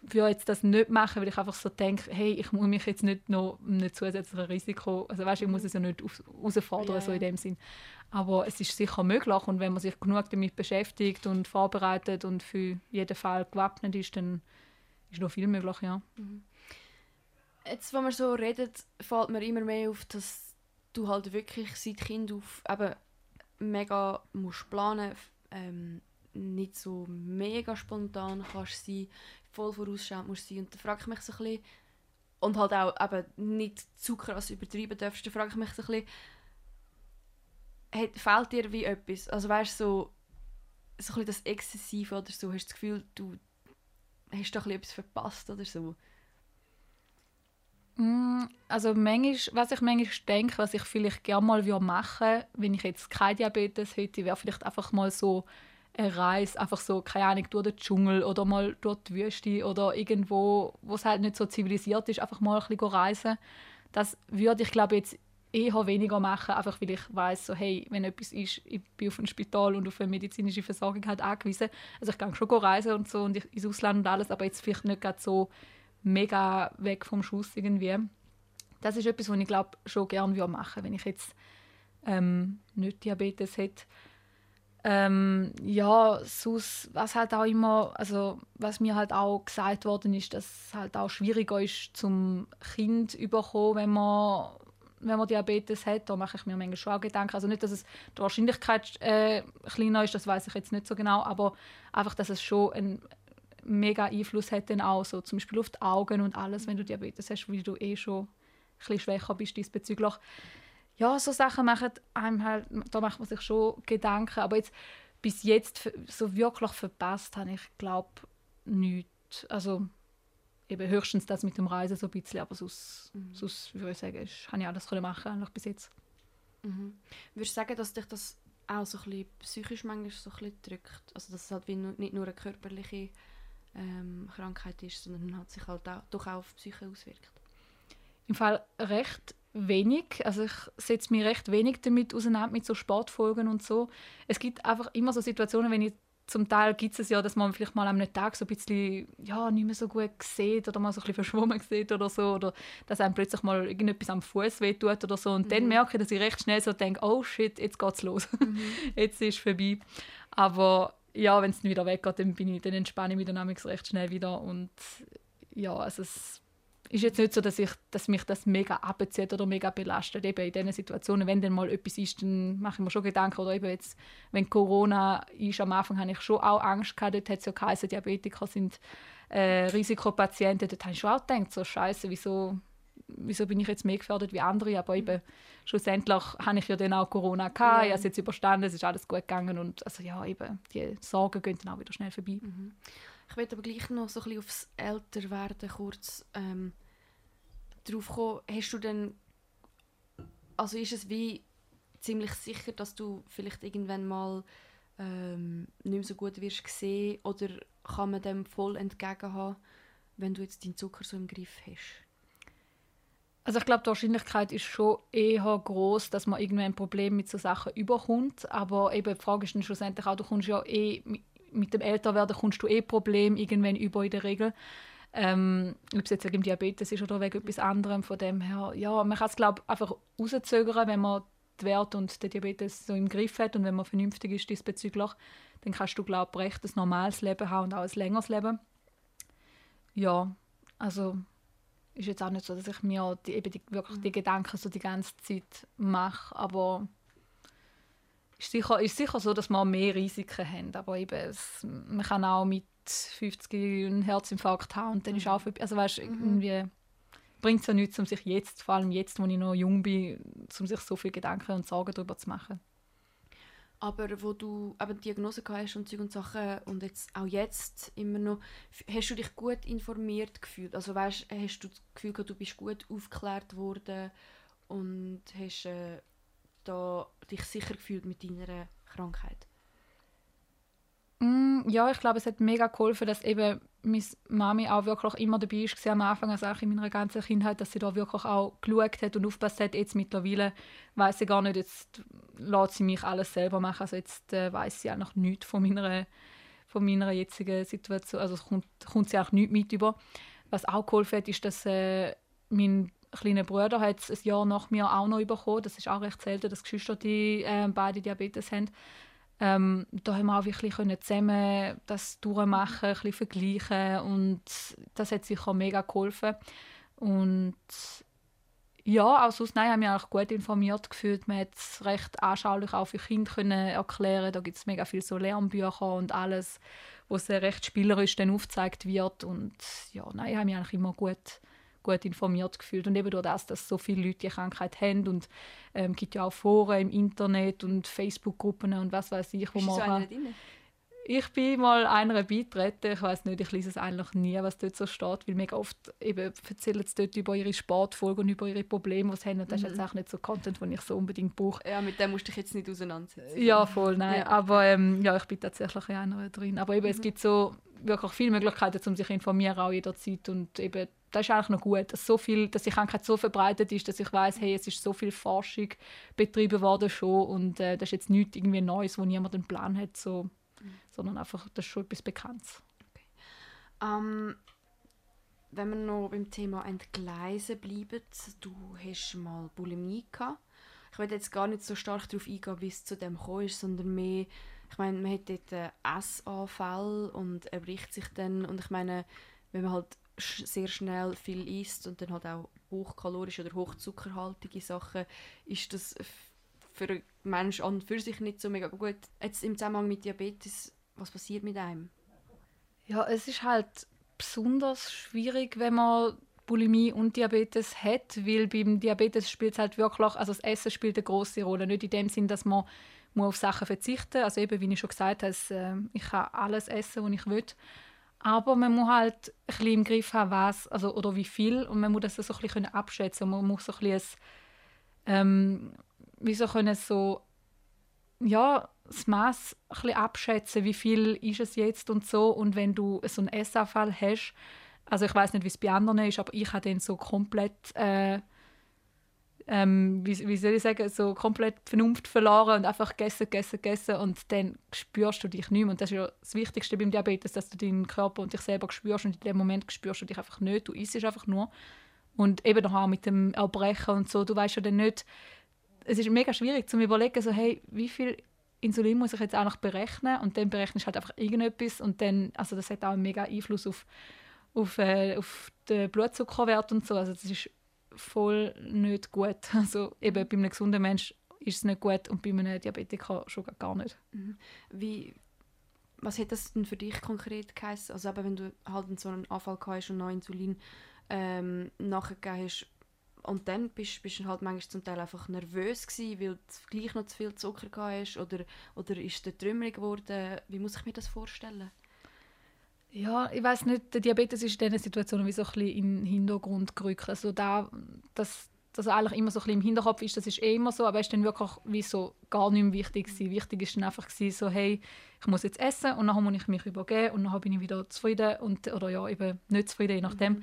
würde jetzt das nicht machen, weil ich einfach so denke, hey, ich muss mich jetzt nicht noch einem zusätzlichen Risiko, also weißt, ich muss es ja nicht herausfordern, Ja, so in dem Sinn. Aber es ist sicher möglich und wenn man sich genug damit beschäftigt und vorbereitet und für jeden Fall gewappnet ist, dann ist noch viel möglich, ja. Jetzt, wenn wir so reden, fällt mir immer mehr auf, dass du halt wirklich seit Kind auf eben mega musst planen ähm, nicht so mega spontan kannst sein, voll vorausschauend musst sein. Und da frage ich mich so ein bisschen, und halt auch eben nicht zu krass übertreiben darfst, da frage ich mich so ein bisschen, hat, fehlt dir wie etwas? Also weißt du, so, so ein bisschen das Exzessive oder so, hast du das Gefühl, du hast bisschen etwas verpasst oder so? Mm, Also manchmal, was ich manchmal denke, was ich vielleicht gerne mal machen würde, wenn ich jetzt kein Diabetes hätte, wäre vielleicht einfach mal so eine Reise, einfach so, keine Ahnung, durch den Dschungel oder mal durch die Wüste oder irgendwo, wo es halt nicht so zivilisiert ist, einfach mal ein bisschen reisen. Das würde ich, glaube jetzt eher weniger machen, einfach weil ich weiß so, hey, wenn etwas ist, ich bin auf ein Spital und auf eine medizinische Versorgung halt angewiesen. Also ich kann schon reisen und so und ich, ins Ausland und alles, aber jetzt vielleicht nicht gerade so mega weg vom Schuss irgendwie. Das ist etwas, was ich glaube schon gerne würde machen, wenn ich jetzt ähm, nicht Diabetes hätte. Ähm, ja, sonst, was halt auch immer, also was mir halt auch gesagt worden ist, dass es halt auch schwieriger ist zum Kind überkommen, wenn man wenn man Diabetes hat, da mache ich mir manchmal schon auch Gedanken. Also nicht, dass es die Wahrscheinlichkeit äh, kleiner ist, das weiß ich jetzt nicht so genau, aber einfach, dass es schon einen mega Einfluss hat dann auch so zum Beispiel auf die Augen und alles, wenn du Diabetes hast, weil du eh schon ein bisschen schwächer bist diesbezüglich. Ja, so Sachen machen einem halt, da macht man sich schon Gedanken, aber jetzt bis jetzt so wirklich verpasst habe ich glaube nichts. Also eben höchstens das mit dem Reisen so ein bisschen, aber sonst, sonst würde ich sagen, ist, habe ich alles können machen eigentlich bis jetzt. Mhm. Würdest du sagen, dass dich das auch so ein bisschen psychisch manchmal so ein bisschen drückt? Also dass es halt wie nicht nur eine körperliche ähm, Krankheit ist, sondern hat sich halt auch, doch auch auf die Psyche auswirkt? Im Fall recht wenig. Also ich setze mich recht wenig damit auseinander, mit so Sportfolgen und so. Es gibt einfach immer so Situationen, wenn ich zum Teil gibt es ja, dass man vielleicht mal am Tag so ein bisschen ja, nicht mehr so gut sieht oder mal so ein bisschen verschwommen sieht oder so. Oder dass einem plötzlich mal irgendetwas am Fuß wehtut oder so. Und dann merke ich, dass ich recht schnell so denke, oh shit, jetzt geht's los. *laughs* jetzt ist es vorbei. Aber ja, wenn es wieder weggeht, dann, bin ich, dann entspanne ich mich dann recht schnell wieder. Und ja, also es ist jetzt nicht so, dass, ich, dass mich das mega abzieht oder mega belastet. Eben in diesen Situationen, wenn dann mal etwas ist, dann mache ich mir schon Gedanken. Oder eben jetzt, wenn Corona ist, am Anfang hatte ich schon auch Angst gehabt. Dort hat es ja geheißen, Diabetiker sind äh, Risikopatienten. Dort habe ich schon auch gedacht, so Scheiße, wieso, wieso bin ich jetzt mehr gefährdet wie andere? Aber eben, schlussendlich habe ich ja dann auch Corona gehabt. Ja. Ich habe es jetzt überstanden, es ist alles gut gegangen. Und also ja, eben, die Sorgen gehen dann auch wieder schnell vorbei. Ich möchte aber gleich noch so ein bisschen aufs Älterwerden kurz ähm, drauf kommen. Hast du denn, also ist es wie ziemlich sicher, dass du vielleicht irgendwann mal ähm, nicht mehr so gut wirst sehen oder kann man dem voll entgegenhaben, wenn du jetzt deinen Zucker so im Griff hast? Also ich glaube, die Wahrscheinlichkeit ist schon eher groß, dass man irgendwann ein Problem mit so Sachen überkommt. Aber eben die Frage ist dann schlussendlich auch, du kommst ja eh mit- dem Älterwerden kommst du eh Problem irgendwann über in der Regel. Ähm, ob es jetzt wegen Diabetes ist oder wegen etwas anderem. Von dem her, ja, man kann es glaube einfach rauszögern, wenn man die Werte und den Diabetes so im Griff hat und wenn man vernünftig ist diesbezüglich, dann kannst du glaube ich recht ein normales Leben haben und auch ein längeres Leben. Ja, also ist jetzt auch nicht so, dass ich mir die, eben die, wirklich die Gedanken so die ganze Zeit mache, aber ist sicher, ist sicher so, dass wir mehr Risiken haben, aber eben, es, man kann auch mit 50 einen Herzinfarkt haben und dann ist auch vorbei. also weißt, irgendwie bringt es ja nichts, um sich jetzt, vor allem jetzt, wo ich noch jung bin, um sich so viele Gedanken und Sorgen darüber zu machen. Aber wo du eben die Diagnose gehabt hast und Zeug und Sachen und jetzt auch jetzt immer noch, hast du dich gut informiert gefühlt? Also weißt, hast du das Gefühl gehabt, du bist gut aufgeklärt worden und hast äh, da dich sicher gefühlt mit deiner Krankheit? Mm, ja, ich glaube, es hat mega geholfen, dass eben meine Mami auch wirklich immer dabei war am Anfang, also auch in meiner ganzen Kindheit, dass sie da wirklich auch geschaut hat und aufgepasst hat. Jetzt mittlerweile weiß sie gar nicht, jetzt lässt sie mich alles selber machen. Also jetzt äh, weiß sie auch noch nichts von meiner, von meiner jetzigen Situation. Also kommt, kommt sie auch nicht mit über. Was auch geholfen hat, ist, dass äh, mein kleiner Bruder hat es ein Jahr nach mir auch noch bekommen. Das ist auch recht selten, dass Geschwister die äh, beide Diabetes haben. Ähm, da haben wir auch wirklich können zusammen das durchmachen, ein bisschen vergleichen und das hat sicher mega geholfen. Und ja, auch sonst, nein, haben wir auch gut informiert gefühlt. Man hat es recht anschaulich auch für Kinder können erklären. Da gibt es mega viele so Lernbücher und alles, wo es recht spielerisch dann aufgezeigt wird. Und ja, nein, haben mich eigentlich immer gut gut informiert gefühlt. Und eben durch das, dass so viele Leute die Krankheit haben und es ähm, gibt ja auch Foren im Internet und Facebook-Gruppen und was weiß ich, wo Ist man so kann- drin? ich bin mal einer beitreten. Ich weiß nicht, ich lese es eigentlich nie, was dort so steht, weil mega oft eben erzählen sie dort über ihre Sportfolge und über ihre Probleme, die sie haben. Und das ist jetzt auch nicht so Content, den ich so unbedingt brauche. Ja, mit dem musst du dich jetzt nicht auseinandersetzen. Ja, voll, nein. Ja. Aber ähm, ja, ich bin tatsächlich in einer drin. Aber eben, es gibt so wirklich viele Möglichkeiten, um sich zu informieren, auch jederzeit. Und eben, das ist eigentlich noch gut, dass, so viel, dass die Krankheit so verbreitet ist, dass ich weiß, hey, es ist so viel Forschung betrieben worden schon und äh, das ist jetzt nichts irgendwie Neues, wo niemand einen Plan hat, so, sondern einfach, das ist schon etwas Bekanntes. Ähm, wenn wir noch beim Thema Entgleisen bleiben, du hast mal Bulimie gehabt. Ich will jetzt gar nicht so stark darauf eingehen, wie es zu dem gekommen ist, sondern mehr, ich meine, man hat dort einen Essanfall und er bricht sich dann und ich meine, wenn man halt sehr schnell viel isst und dann halt auch hochkalorische oder hochzuckerhaltige Sachen, ist das für einen Menschen an und für sich nicht so mega gut. Jetzt im Zusammenhang mit Diabetes, was passiert mit einem? Ja, es ist halt besonders schwierig, wenn man Bulimie und Diabetes hat, weil beim Diabetes spielt es halt wirklich, also das Essen spielt eine große Rolle. Nicht in dem Sinn, dass man muss auf Sachen verzichten. Also eben, wie ich schon gesagt habe, äh, ich kann alles essen, was ich will. Aber man muss halt ein bisschen im Griff haben, was, also, oder wie viel. Und man muss das so ein bisschen abschätzen. Man muss so ein bisschen, ähm, wie so können so ja, das Maß abschätzen, wie viel ist es jetzt und so. Und wenn du so einen Essanfall hast, also ich weiß nicht, wie es bei anderen ist, aber ich habe den so komplett, äh, ähm, wie, wie soll ich sagen, so komplett die Vernunft verloren und einfach gegessen, gegessen, gegessen und dann spürst du dich nicht mehr. Und das ist ja das Wichtigste beim Diabetes, dass du deinen Körper und dich selber spürst und in dem Moment spürst du dich einfach nicht, du isst einfach nur. Und eben auch mit dem Erbrechen und so, du weißt ja dann nicht, es ist mega schwierig zu überlegen, so, hey, wie viel Insulin muss ich jetzt eigentlich berechnen und dann berechnest du halt einfach irgendetwas und dann, also das hat auch einen mega Einfluss auf, auf, äh, auf den Blutzuckerwert und so, also das ist voll nicht gut. *laughs* Also eben bei einem gesunden Mensch ist es nicht gut und bei einem Diabetiker schon gar nicht. Wie, was hat das denn für dich konkret geheißen? Also eben, wenn du halt so einen Anfall hast und noch Insulin ähm, nachgegeben hast und dann bist, bist du halt manchmal zum Teil einfach nervös gewesen, weil du gleich noch zu viel Zucker gehabt hast oder, oder ist der trümmerig geworden? Wie muss ich mir das vorstellen? Ja, ich weiß nicht, der Diabetes ist in diesen Situationen wie so ein bisschen in den Hintergrund gerückt. Also da, dass das eigentlich immer so ein bisschen im Hinterkopf ist, das ist eh immer so, aber es ist dann wirklich wie so gar nicht mehr wichtig gewesen. Wichtig ist dann einfach gewesen, so, hey, ich muss jetzt essen und dann muss ich mich übergeben und dann bin ich wieder zufrieden und, oder ja, eben nicht zufrieden, je nachdem.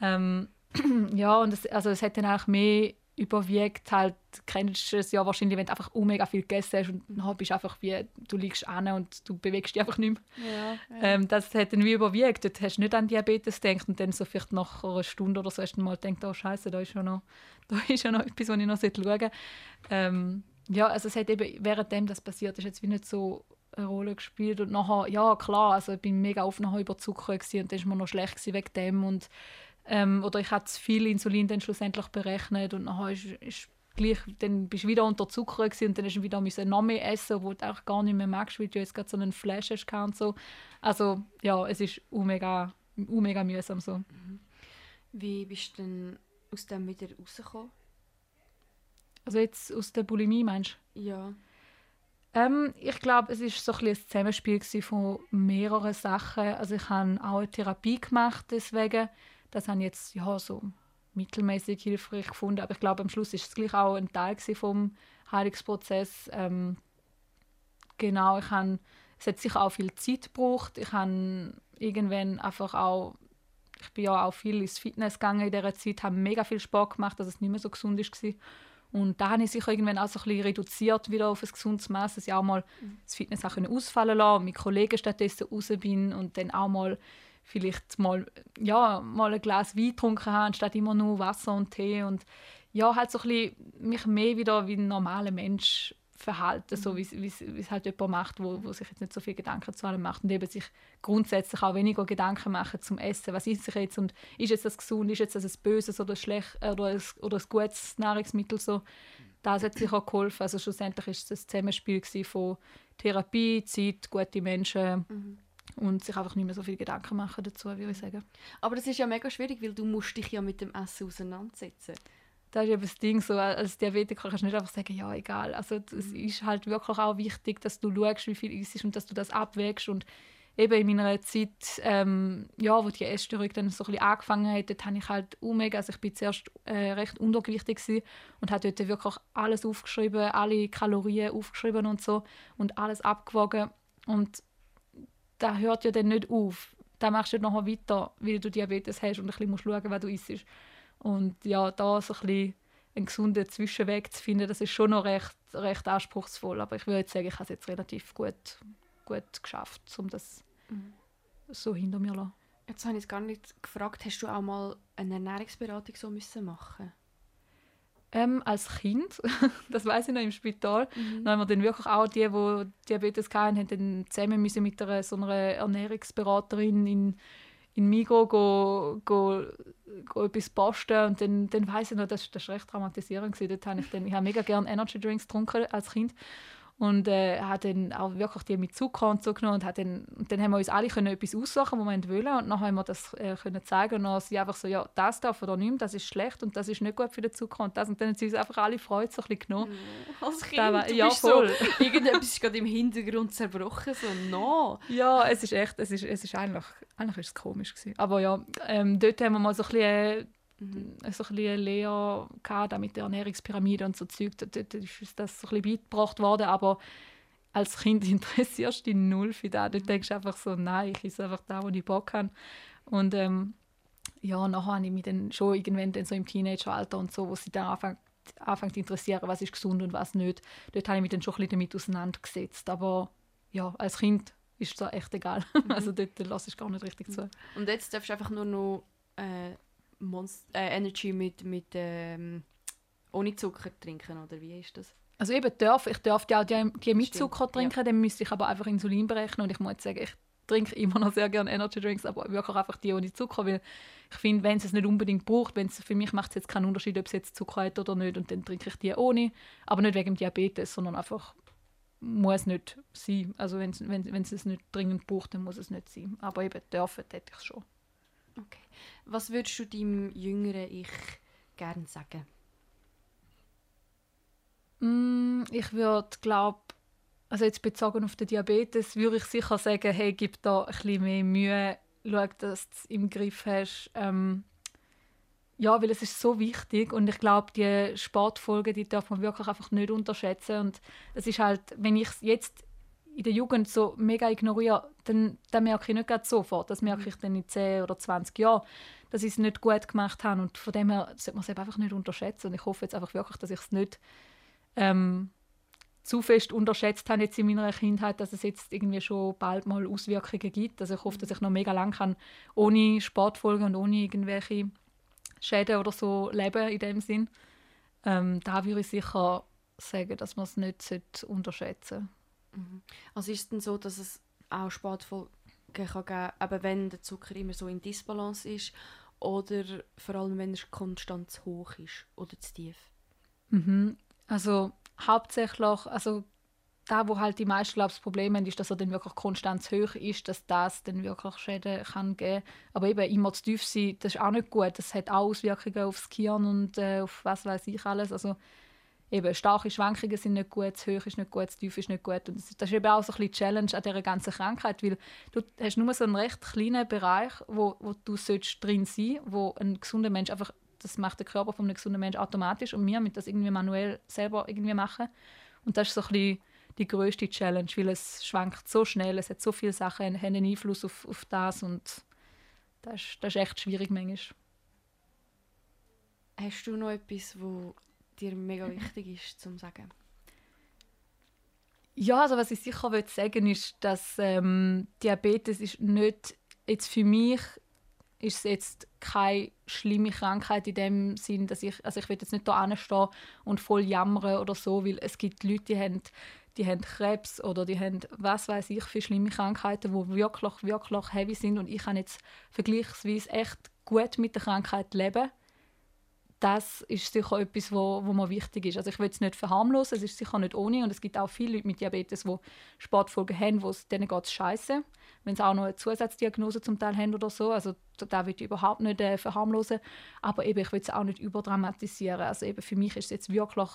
Ähm, *clears throat* ja, und es, also es hat dann eigentlich mehr überwiegt, halt, kennst du es ja wahrscheinlich, wenn du einfach mega viel gegessen hast und dann bist du einfach wie, du liegst an und du bewegst dich einfach nicht mehr. Ja. Ähm, das hat dann wie überwiegt. Dort hast du nicht an Diabetes gedacht und dann so vielleicht nach einer Stunde oder so hast du mal gedacht, oh Scheiße, da ist ja noch, *laughs* da ist ja noch etwas, was ich noch schauen sollte. Ähm, ja, also es hat eben, währenddem das passiert ist, jetzt wie nicht so eine Rolle gespielt und nachher, ja klar, also ich bin mega oft nachher über Zucker und dann ist mir noch schlecht wegen dem und ähm, oder ich hatte zu viel Insulin dann schlussendlich berechnet und nachher ist, ist gleich, dann bist du wieder unter Zucker und dann hast du wieder müssen noch mehr essen, wo du auch gar nicht mehr magst, weil du jetzt gerade so einen Flash hast und so. Also ja, es ist mega, mega mühsam so. Wie bist du denn aus dem wieder rausgekommen? Also jetzt aus der Bulimie meinst Ja. du? Ähm, ich glaube, es ist so ein, bisschen ein Zusammenspiel von mehreren Sachen. Also ich habe auch eine Therapie gemacht deswegen. Das habe ich jetzt ja so mittelmäßig hilfreich gefunden, aber ich glaube am Schluss ist es gleich auch ein Teil vom Heilungsprozess. Ähm, genau, ich habe, es hat sicher auch viel Zeit gebraucht. Ich habe irgendwann einfach auch, ich bin ja auch viel ins Fitness gegangen in dieser Zeit, habe mega viel Sport gemacht, dass es nicht mehr so gesund war. Und da habe ich sicher irgendwann auch so ein bisschen reduziert wieder auf ein gesundes Maß, dass ich auch mal mhm. das Fitness auch ausfallen lassen mit Kollegen stattdessen raus bin und dann auch mal vielleicht mal, ja, mal ein Glas Wein getrunken habe, anstatt immer nur Wasser und Tee und ja, halt so ein bisschen mich mehr wieder wie ein normaler Mensch verhalten, mhm. so wie es halt jemand macht, wo, wo sich jetzt nicht so viel Gedanken zu allem macht und eben sich grundsätzlich auch weniger Gedanken machen zum Essen. Was ist sich jetzt und ist jetzt das gesund, ist jetzt das ein böses oder, schlecht, oder, ein, oder ein gutes Nahrungsmittel so. Das hat sicher geholfen. Also schlussendlich ist es ein Zusammenspiel von Therapie, Zeit, gute Menschen mhm. Und sich einfach nicht mehr so viel Gedanken machen dazu, würde ich sagen. Aber das ist ja mega schwierig, weil du musst dich ja mit dem Essen auseinandersetzen musst das ist eben das Ding, so als Diabetiker kannst du nicht einfach sagen, ja, egal. Also es mhm. ist halt wirklich auch wichtig, dass du schaust, wie viel ist und dass du das abwägst und eben in meiner Zeit, ähm, ja, wo die Essstörung dann so ein bisschen angefangen hat, dort habe ich halt mega, also ich bin zuerst äh, recht untergewichtig und habe dort wirklich alles aufgeschrieben, alle Kalorien aufgeschrieben und so und alles abgewogen und da hört ja dann nicht auf. Da machst du noch weiter, weil du Diabetes hast und ein bisschen musst schauen, was du isst. Und ja, da so ein bisschen einen gesunden Zwischenweg zu finden, das ist schon noch recht, recht anspruchsvoll. Aber ich würde jetzt sagen, ich habe es jetzt relativ gut, gut geschafft, um das mhm. so hinter mir zu lassen. Jetzt habe ich es gar nicht gefragt, hast du auch mal eine Ernährungsberatung so müssen machen ähm, als Kind, *laughs* das weiß ich noch im Spital, mhm. dann haben wir dann wirklich auch die, die Diabetes hatten, haben dann zusammen müssen mit einer, so einer Ernährungsberaterin in in Migo go, go, go etwas posten und dann, dann weiss ich noch, das, das war recht traumatisierend. Dort habe ich, dann, ich habe mega gerne Energy Drinks getrunken als Kind und äh, hat dann auch wirklich die mit Zucker und so genommen und, hat dann, und dann haben wir uns alle können etwas aussuchen, was wir wollen und dann haben wir das äh, können zeigen und dann sie einfach so, ja, das darf oder nicht, das ist schlecht und das ist nicht gut für den Zucker und das und dann haben sie uns einfach alle Freude so ein bisschen genommen. Ja, als Kind, war, ja, voll. So, *laughs* irgendetwas ist gerade im Hintergrund zerbrochen, so, no. Ja, es ist echt, es ist, es ist eigentlich, eigentlich ist es komisch gewesen. Aber ja, ähm, dort haben wir mal so ein bisschen mhm. so ein bisschen Lehre gehabt, mit der Ernährungspyramide und so Zeug. Da ist das so ein bisschen beigebracht worden, aber als Kind *laughs* interessierst du dich null für das. Du denkst einfach so, nein, ich esse einfach da, wo ich Bock habe. Und ähm, ja, nachher habe ich mich dann schon irgendwann dann so im Teenageralter und so, wo sie dann anfängt, anfängt zu interessieren, was ist gesund und was nicht. Dort habe ich mich dann schon ein bisschen damit auseinandergesetzt. Aber ja, als Kind ist es echt egal. *laughs* Mhm. Also dort lasse ich gar nicht richtig zu. Und jetzt darfst du einfach nur noch äh, Monst äh, Energy mit, mit ähm, ohne Zucker trinken, oder wie ist das? Also eben darf, ich darf ja auch die, die mit Stimmt, Zucker trinken, ja. dann müsste ich aber einfach Insulin berechnen und ich muss sagen, ich trinke immer noch sehr gerne Energy Drinks, aber wirklich einfach die ohne Zucker, weil ich finde, wenn es es nicht unbedingt braucht, wenn's, für mich macht es jetzt keinen Unterschied, ob es jetzt Zucker hat oder nicht und dann trinke ich die ohne, aber nicht wegen Diabetes, sondern einfach muss nicht sein. Also wenn es es nicht dringend braucht, dann muss es nicht sein. Aber eben dürfen, hätte ich es schon. Okay. Was würdest du deinem jüngeren Ich gerne sagen? Mm, ich würde, glaube also jetzt bezogen auf den Diabetes, würde ich sicher sagen, hey, gib da ein bisschen mehr Mühe, schau, dass du es im Griff hast. Ähm, ja, weil es ist so wichtig und ich glaube, die Sportfolgen, die darf man wirklich einfach nicht unterschätzen und es ist halt, wenn ich jetzt in der Jugend so mega ignoriere, dann, dann merke ich nicht sofort. Das merke mhm. ich dann in 10 oder 20 Jahren, dass ich es nicht gut gemacht habe. Und von dem her sollte man es einfach nicht unterschätzen. Und ich hoffe jetzt einfach wirklich, dass ich es nicht ähm, zu fest unterschätzt habe jetzt in meiner Kindheit, dass es jetzt irgendwie schon bald mal Auswirkungen gibt. Also ich hoffe, dass ich noch mega lang kann ohne Sportfolgen und ohne irgendwelche Schäden oder so leben in dem Sinn. Ähm, da würde ich sicher sagen, dass man es nicht unterschätzen sollte. Mhm. Also ist es denn so, dass es auch Sportfolgen kann geben kann, wenn der Zucker immer so in Disbalance ist oder vor allem, wenn er konstant zu hoch ist oder zu tief? Mhm. Also hauptsächlich, also da, wo halt die meisten glaube ich, Probleme haben, ist, dass er dann wirklich konstant zu hoch ist, dass das dann wirklich Schäden kann geben Aber eben immer zu tief sein, das ist auch nicht gut. Das hat auch Auswirkungen aufs Gehirn und äh, auf was weiß ich alles. Also eben starke Schwankungen sind nicht gut, zu hoch ist nicht gut, tief ist nicht gut. Und das, ist eben auch so ein bisschen Challenge an dieser ganzen Krankheit, weil du hast nur so einen recht kleinen Bereich, wo, wo du drin sein wo ein gesunder Mensch einfach, das macht der Körper von einem gesunden Mensch automatisch und wir mit das irgendwie manuell selber irgendwie machen. Und das ist so ein bisschen die größte Challenge, weil es schwankt so schnell, es hat so viele Sachen, haben einen Einfluss auf, auf das und das ist, das ist echt schwierig manchmal. Hast du noch etwas, wo dir mega wichtig ist, zu sagen? Ja, also was ich sicher will sagen ist, dass ähm, Diabetes ist nicht jetzt für mich ist es jetzt keine schlimme Krankheit in dem Sinn, dass ich also ich will jetzt nicht da stehen und voll jammern oder so, weil es gibt Leute, die haben die haben Krebs oder die haben was weiß ich für schlimme Krankheiten, die wirklich wirklich heavy sind und ich kann jetzt vergleichsweise echt gut mit der Krankheit leben das ist sicher etwas, wo, wo mir wichtig ist. Also ich will es nicht verharmlosen, es ist sicher nicht ohne und es gibt auch viele Leute mit Diabetes, die Sportfolgen haben, wo es denen geht scheiße, wenn sie auch noch eine Zusatzdiagnose zum Teil haben oder so. Also da will ich überhaupt nicht äh, verharmlosen, aber eben ich will es auch nicht überdramatisieren. Also eben für mich ist es jetzt wirklich,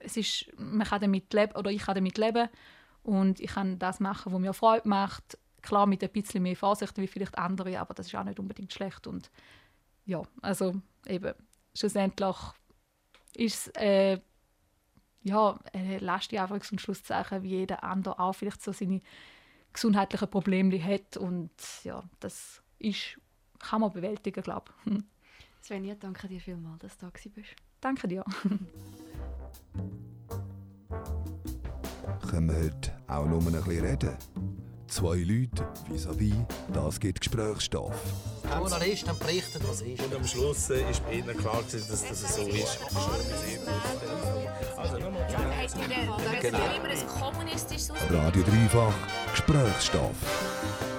es ist, man kann damit leben oder ich kann damit leben und ich kann das machen, was mir Freude macht. Klar mit ein bisschen mehr Vorsicht wie vielleicht andere, aber das ist auch nicht unbedingt schlecht und ja, also eben schlussendlich ist es äh, ja, eine Last, Anfangs- und Schlusszeichen, wie jeder andere auch vielleicht so seine gesundheitlichen Probleme hat und ja, das ist, kann man bewältigen, glaube ich. Hm. Svenja, danke dir vielmals, dass du da bist. Danke dir. Können wir heute auch nur ein bisschen reden? Zwei Leute vis-à-vis, das gibt Gesprächsstoff. Journalisten berichten, was ist. Und am Schluss äh, ist bei ihnen klar, dass das so ist. Genau. immer ein kommunistisches Radio Dreifach Gesprächsstoff.